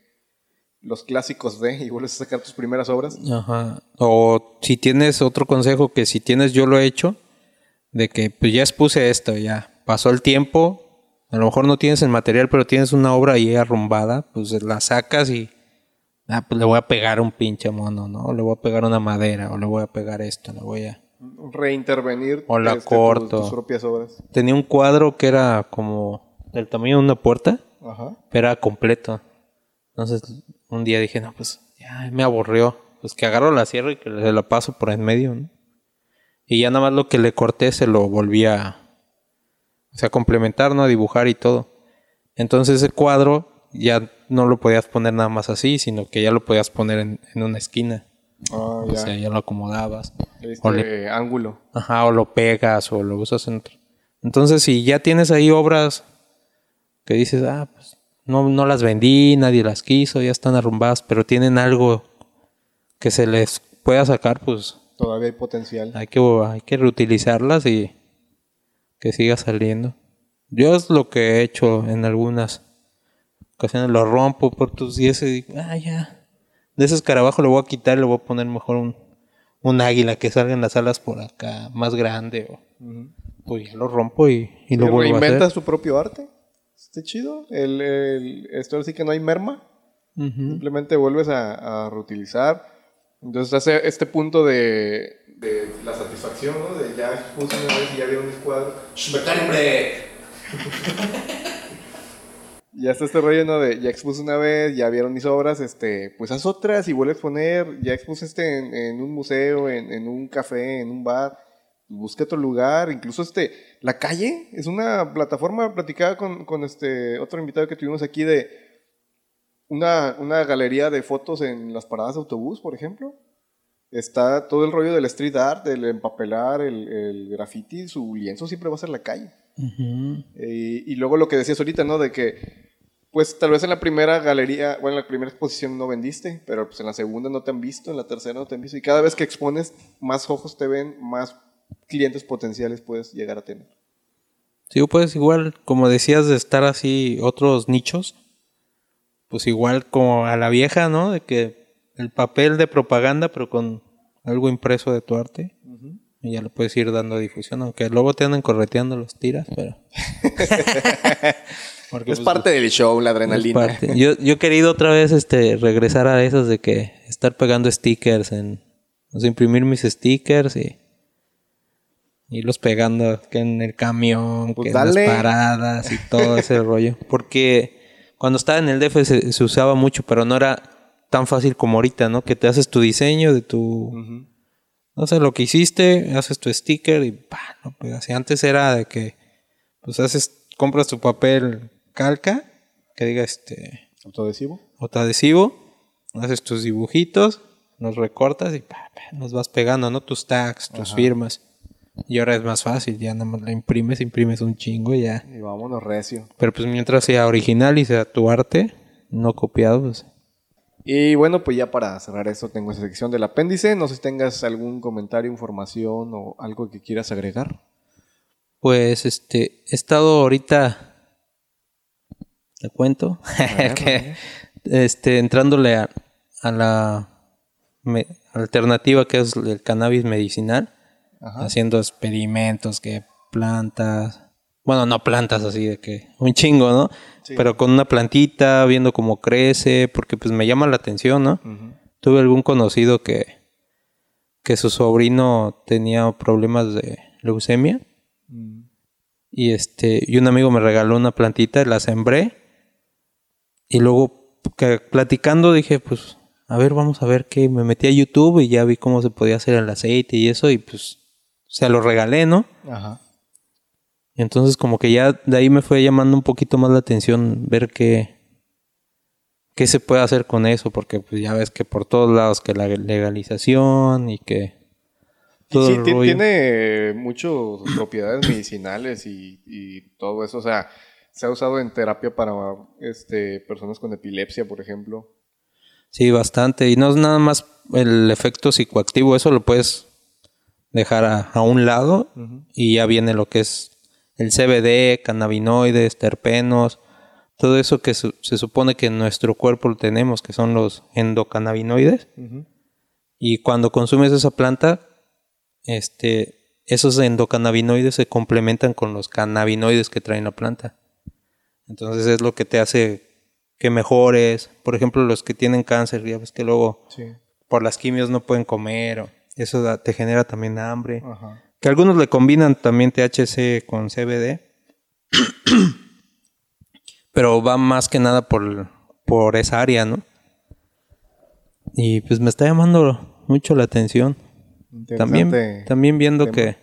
Speaker 1: los clásicos de, y vuelves a sacar tus primeras obras.
Speaker 2: Ajá. O si tienes otro consejo que si tienes yo lo he hecho, de que pues ya expuse esto, ya pasó el tiempo, a lo mejor no tienes el material, pero tienes una obra ahí arrumbada, pues la sacas y ah, pues le voy a pegar un pinche mono, ¿no? O le voy a pegar una madera, o le voy a pegar esto, le voy a...
Speaker 1: Reintervenir
Speaker 2: O la
Speaker 1: tus-
Speaker 2: corto.
Speaker 1: tus propias obras.
Speaker 2: Tenía un cuadro que era como del tamaño de una puerta,
Speaker 1: Ajá.
Speaker 2: pero era completo. Entonces un día dije, no, pues ya me aburrió. Pues que agarro la sierra y que se la paso por en medio, ¿no? Y ya nada más lo que le corté se lo volví a, o sea, complementar, ¿no? A dibujar y todo. Entonces ese cuadro ya no lo podías poner nada más así, sino que ya lo podías poner en, en una esquina.
Speaker 1: Ah,
Speaker 2: O
Speaker 1: ya.
Speaker 2: sea, ya lo acomodabas.
Speaker 1: Este
Speaker 2: o le-
Speaker 1: ángulo.
Speaker 2: Ajá, o lo pegas o lo usas en otro. Entonces, si ya tienes ahí obras que dices, ah, pues no, no las vendí, nadie las quiso, ya están arrumbadas, pero tienen algo que se les pueda sacar, pues
Speaker 1: Todavía hay potencial.
Speaker 2: hay que, hay que reutilizarlas y que siga saliendo. Yo es lo que he hecho en algunas ocasiones, lo rompo por tus 10 y digo, ah, ya. De ese escarabajo le voy a quitar y le voy a poner mejor un, un águila que salga en las alas por acá, más grande. O, Pues ya lo rompo y, y lo
Speaker 1: ¿Y
Speaker 2: vuelvo a hacer.
Speaker 1: ¿Reinventas tu propio arte? Está chido. El, el- esto sí que no hay merma.
Speaker 2: Ujú.
Speaker 1: Simplemente vuelves a, a reutilizar. Entonces hace este punto de, de la satisfacción, ¿no? De ya expuse una vez y ya vieron mis cuadros. Ya está este rollo, ¿no? De ya expuse una vez, ya vieron mis obras, este, pues haz otras y vuelve a exponer. Ya expuse este en, en un museo, en, en un café, en un bar. Busca otro lugar, incluso este, la calle es una plataforma platicada con, con este otro invitado que tuvimos aquí de una, una galería de fotos en las paradas de autobús, por ejemplo. Está todo el rollo del street art, del empapelar, el, el graffiti, su lienzo siempre va a ser la calle. Eh, y luego lo que decías ahorita, ¿no? De que, pues tal vez en la primera galería, bueno, en la primera exposición no vendiste, pero pues en la segunda no te han visto, en la tercera no te han visto. Y cada vez que expones, más ojos te ven, más clientes potenciales puedes llegar a tener.
Speaker 2: Sí, pues igual, como decías, de estar así otros nichos, pues igual como a la vieja, ¿no? De que el papel de propaganda, pero con algo impreso de tu arte, y ya le puedes ir dando difusión, aunque luego te andan correteando los tiras, pero... Porque,
Speaker 1: Es
Speaker 2: pues,
Speaker 1: parte del show, la adrenalina.
Speaker 2: parte. Yo, yo he querido otra vez este, regresar a esos de que estar pegando stickers en... O sea, imprimir mis stickers y... Irlos pegando que en el camión,
Speaker 1: Pues
Speaker 2: que en las paradas y todo ese rollo. Porque cuando estaba en el DF se, se usaba mucho, pero no era tan fácil como ahorita, ¿no? Que te haces tu diseño de tu... No sé, lo que hiciste, haces tu sticker y pa, lo pegas. Y antes era de que, pues haces, compras tu papel calca, que diga este,
Speaker 1: ¿Autoadhesivo?
Speaker 2: autoadhesivo, haces tus dibujitos, los recortas y pa, pa, los vas pegando, ¿no? Tus tags, tus firmas. Y ahora es más fácil, ya nada más la imprimes, imprimes un chingo y ya.
Speaker 1: Y vámonos recio.
Speaker 2: Pero pues mientras sea original y sea tu arte, no copiado, pues.
Speaker 1: Y bueno, pues ya para cerrar esto tengo esa sección del apéndice. No sé si tengas algún comentario, información o algo que quieras agregar.
Speaker 2: Pues este, he estado ahorita, te cuento, que este, entrándole a, la alternativa que es el cannabis medicinal, haciendo experimentos, que plantas, bueno, no plantas así de que un chingo, ¿no? Pero con una plantita, viendo cómo crece, porque pues me llama la atención, ¿no? Tuve algún conocido que, que su sobrino tenía problemas de leucemia. Mm. Y este, y un amigo me regaló una plantita, la sembré. Y luego que, platicando dije, pues, a ver, vamos a ver qué. Me metí a YouTube y ya vi cómo se podía hacer el aceite y eso, y pues se lo regalé, ¿no? Ajá. Entonces como que ya de ahí me fue llamando un poquito más la atención ver qué, qué se puede hacer con eso, porque pues ya ves que por todos lados que la legalización y que...
Speaker 1: Todo sí, tiene muchas propiedades medicinales y, todo eso, o sea, se ha usado en terapia para este, personas con epilepsia, por ejemplo.
Speaker 2: Sí, bastante, y no es nada más el efecto psicoactivo, eso lo puedes dejar a, un lado y ya viene lo que es el CBD, cannabinoides, terpenos, todo eso que se supone que en nuestro cuerpo lo tenemos, que son los endocannabinoides. Y cuando consumes esa planta, este, esos endocannabinoides se complementan con los cannabinoides que trae la planta. Entonces es lo que te hace que mejores. Por ejemplo, los que tienen cáncer, ya ves que luego por las quimios no pueden comer. O eso te genera también hambre. Ajá. Que algunos le combinan también THC con CBD. Pero va más que nada por, por esa área, ¿no? Y pues me está llamando mucho la atención. También, también viendo que...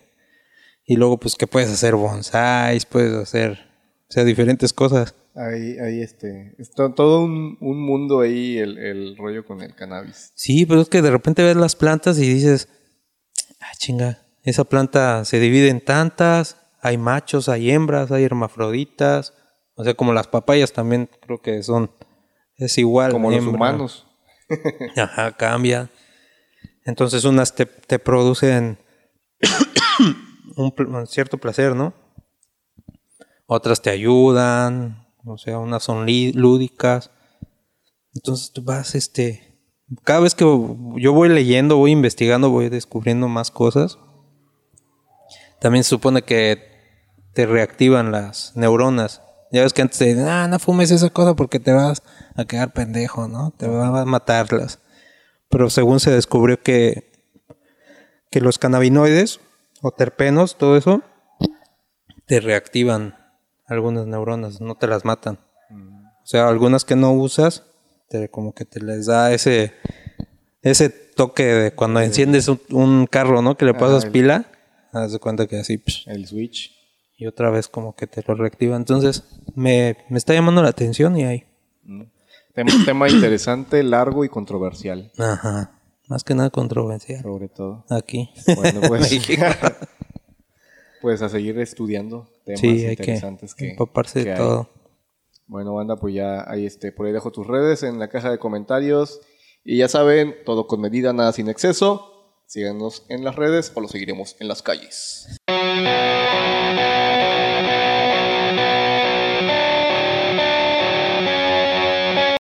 Speaker 2: Y luego pues que puedes hacer bonsais, puedes hacer... O sea, diferentes cosas.
Speaker 1: Ahí, ahí este... Es todo un, un mundo ahí el, el, rollo con el cannabis.
Speaker 2: Sí, pero es que de repente ves las plantas y dices... Ah, chinga esa planta se divide en tantas, hay machos, hay hembras, hay hermafroditas, o sea, como las papayas también creo que son, es igual.
Speaker 1: Como los humanos.
Speaker 2: Ajá, cambia. Entonces unas te, producen un, cierto placer, ¿no? Otras te ayudan, o sea, unas son lúdicas. Entonces tú vas, este, cada vez que yo voy leyendo, voy investigando, voy descubriendo más cosas. También se supone que te reactivan las neuronas. Ya ves que antes te dicen, ah, no fumes esa cosa porque te vas a quedar pendejo, ¿no? Te van a matarlas. Pero según se descubrió que, que los cannabinoides o terpenos, todo eso, te reactivan algunas neuronas, no te las matan. O sea, algunas que no usas, te, como que te les da ese, ese toque de cuando enciendes un, carro, ¿no? Que le pasas pila Haz de cuenta que así.
Speaker 1: el switch.
Speaker 2: Y otra vez como que te lo reactiva. Entonces me, está llamando la atención y ahí.
Speaker 1: Mm. Tema, tema interesante, largo y controversial.
Speaker 2: Ajá. Más que nada controversial.
Speaker 1: Sobre todo.
Speaker 2: Aquí.
Speaker 1: Bueno, pues. pues a seguir estudiando temas interesantes que,
Speaker 2: empaparse de todo.
Speaker 1: Bueno, banda, pues ya ahí este, por ahí dejo tus redes en la caja de comentarios. Y ya saben, todo con medida, nada sin exceso. Síganos en las redes o lo seguiremos en las calles.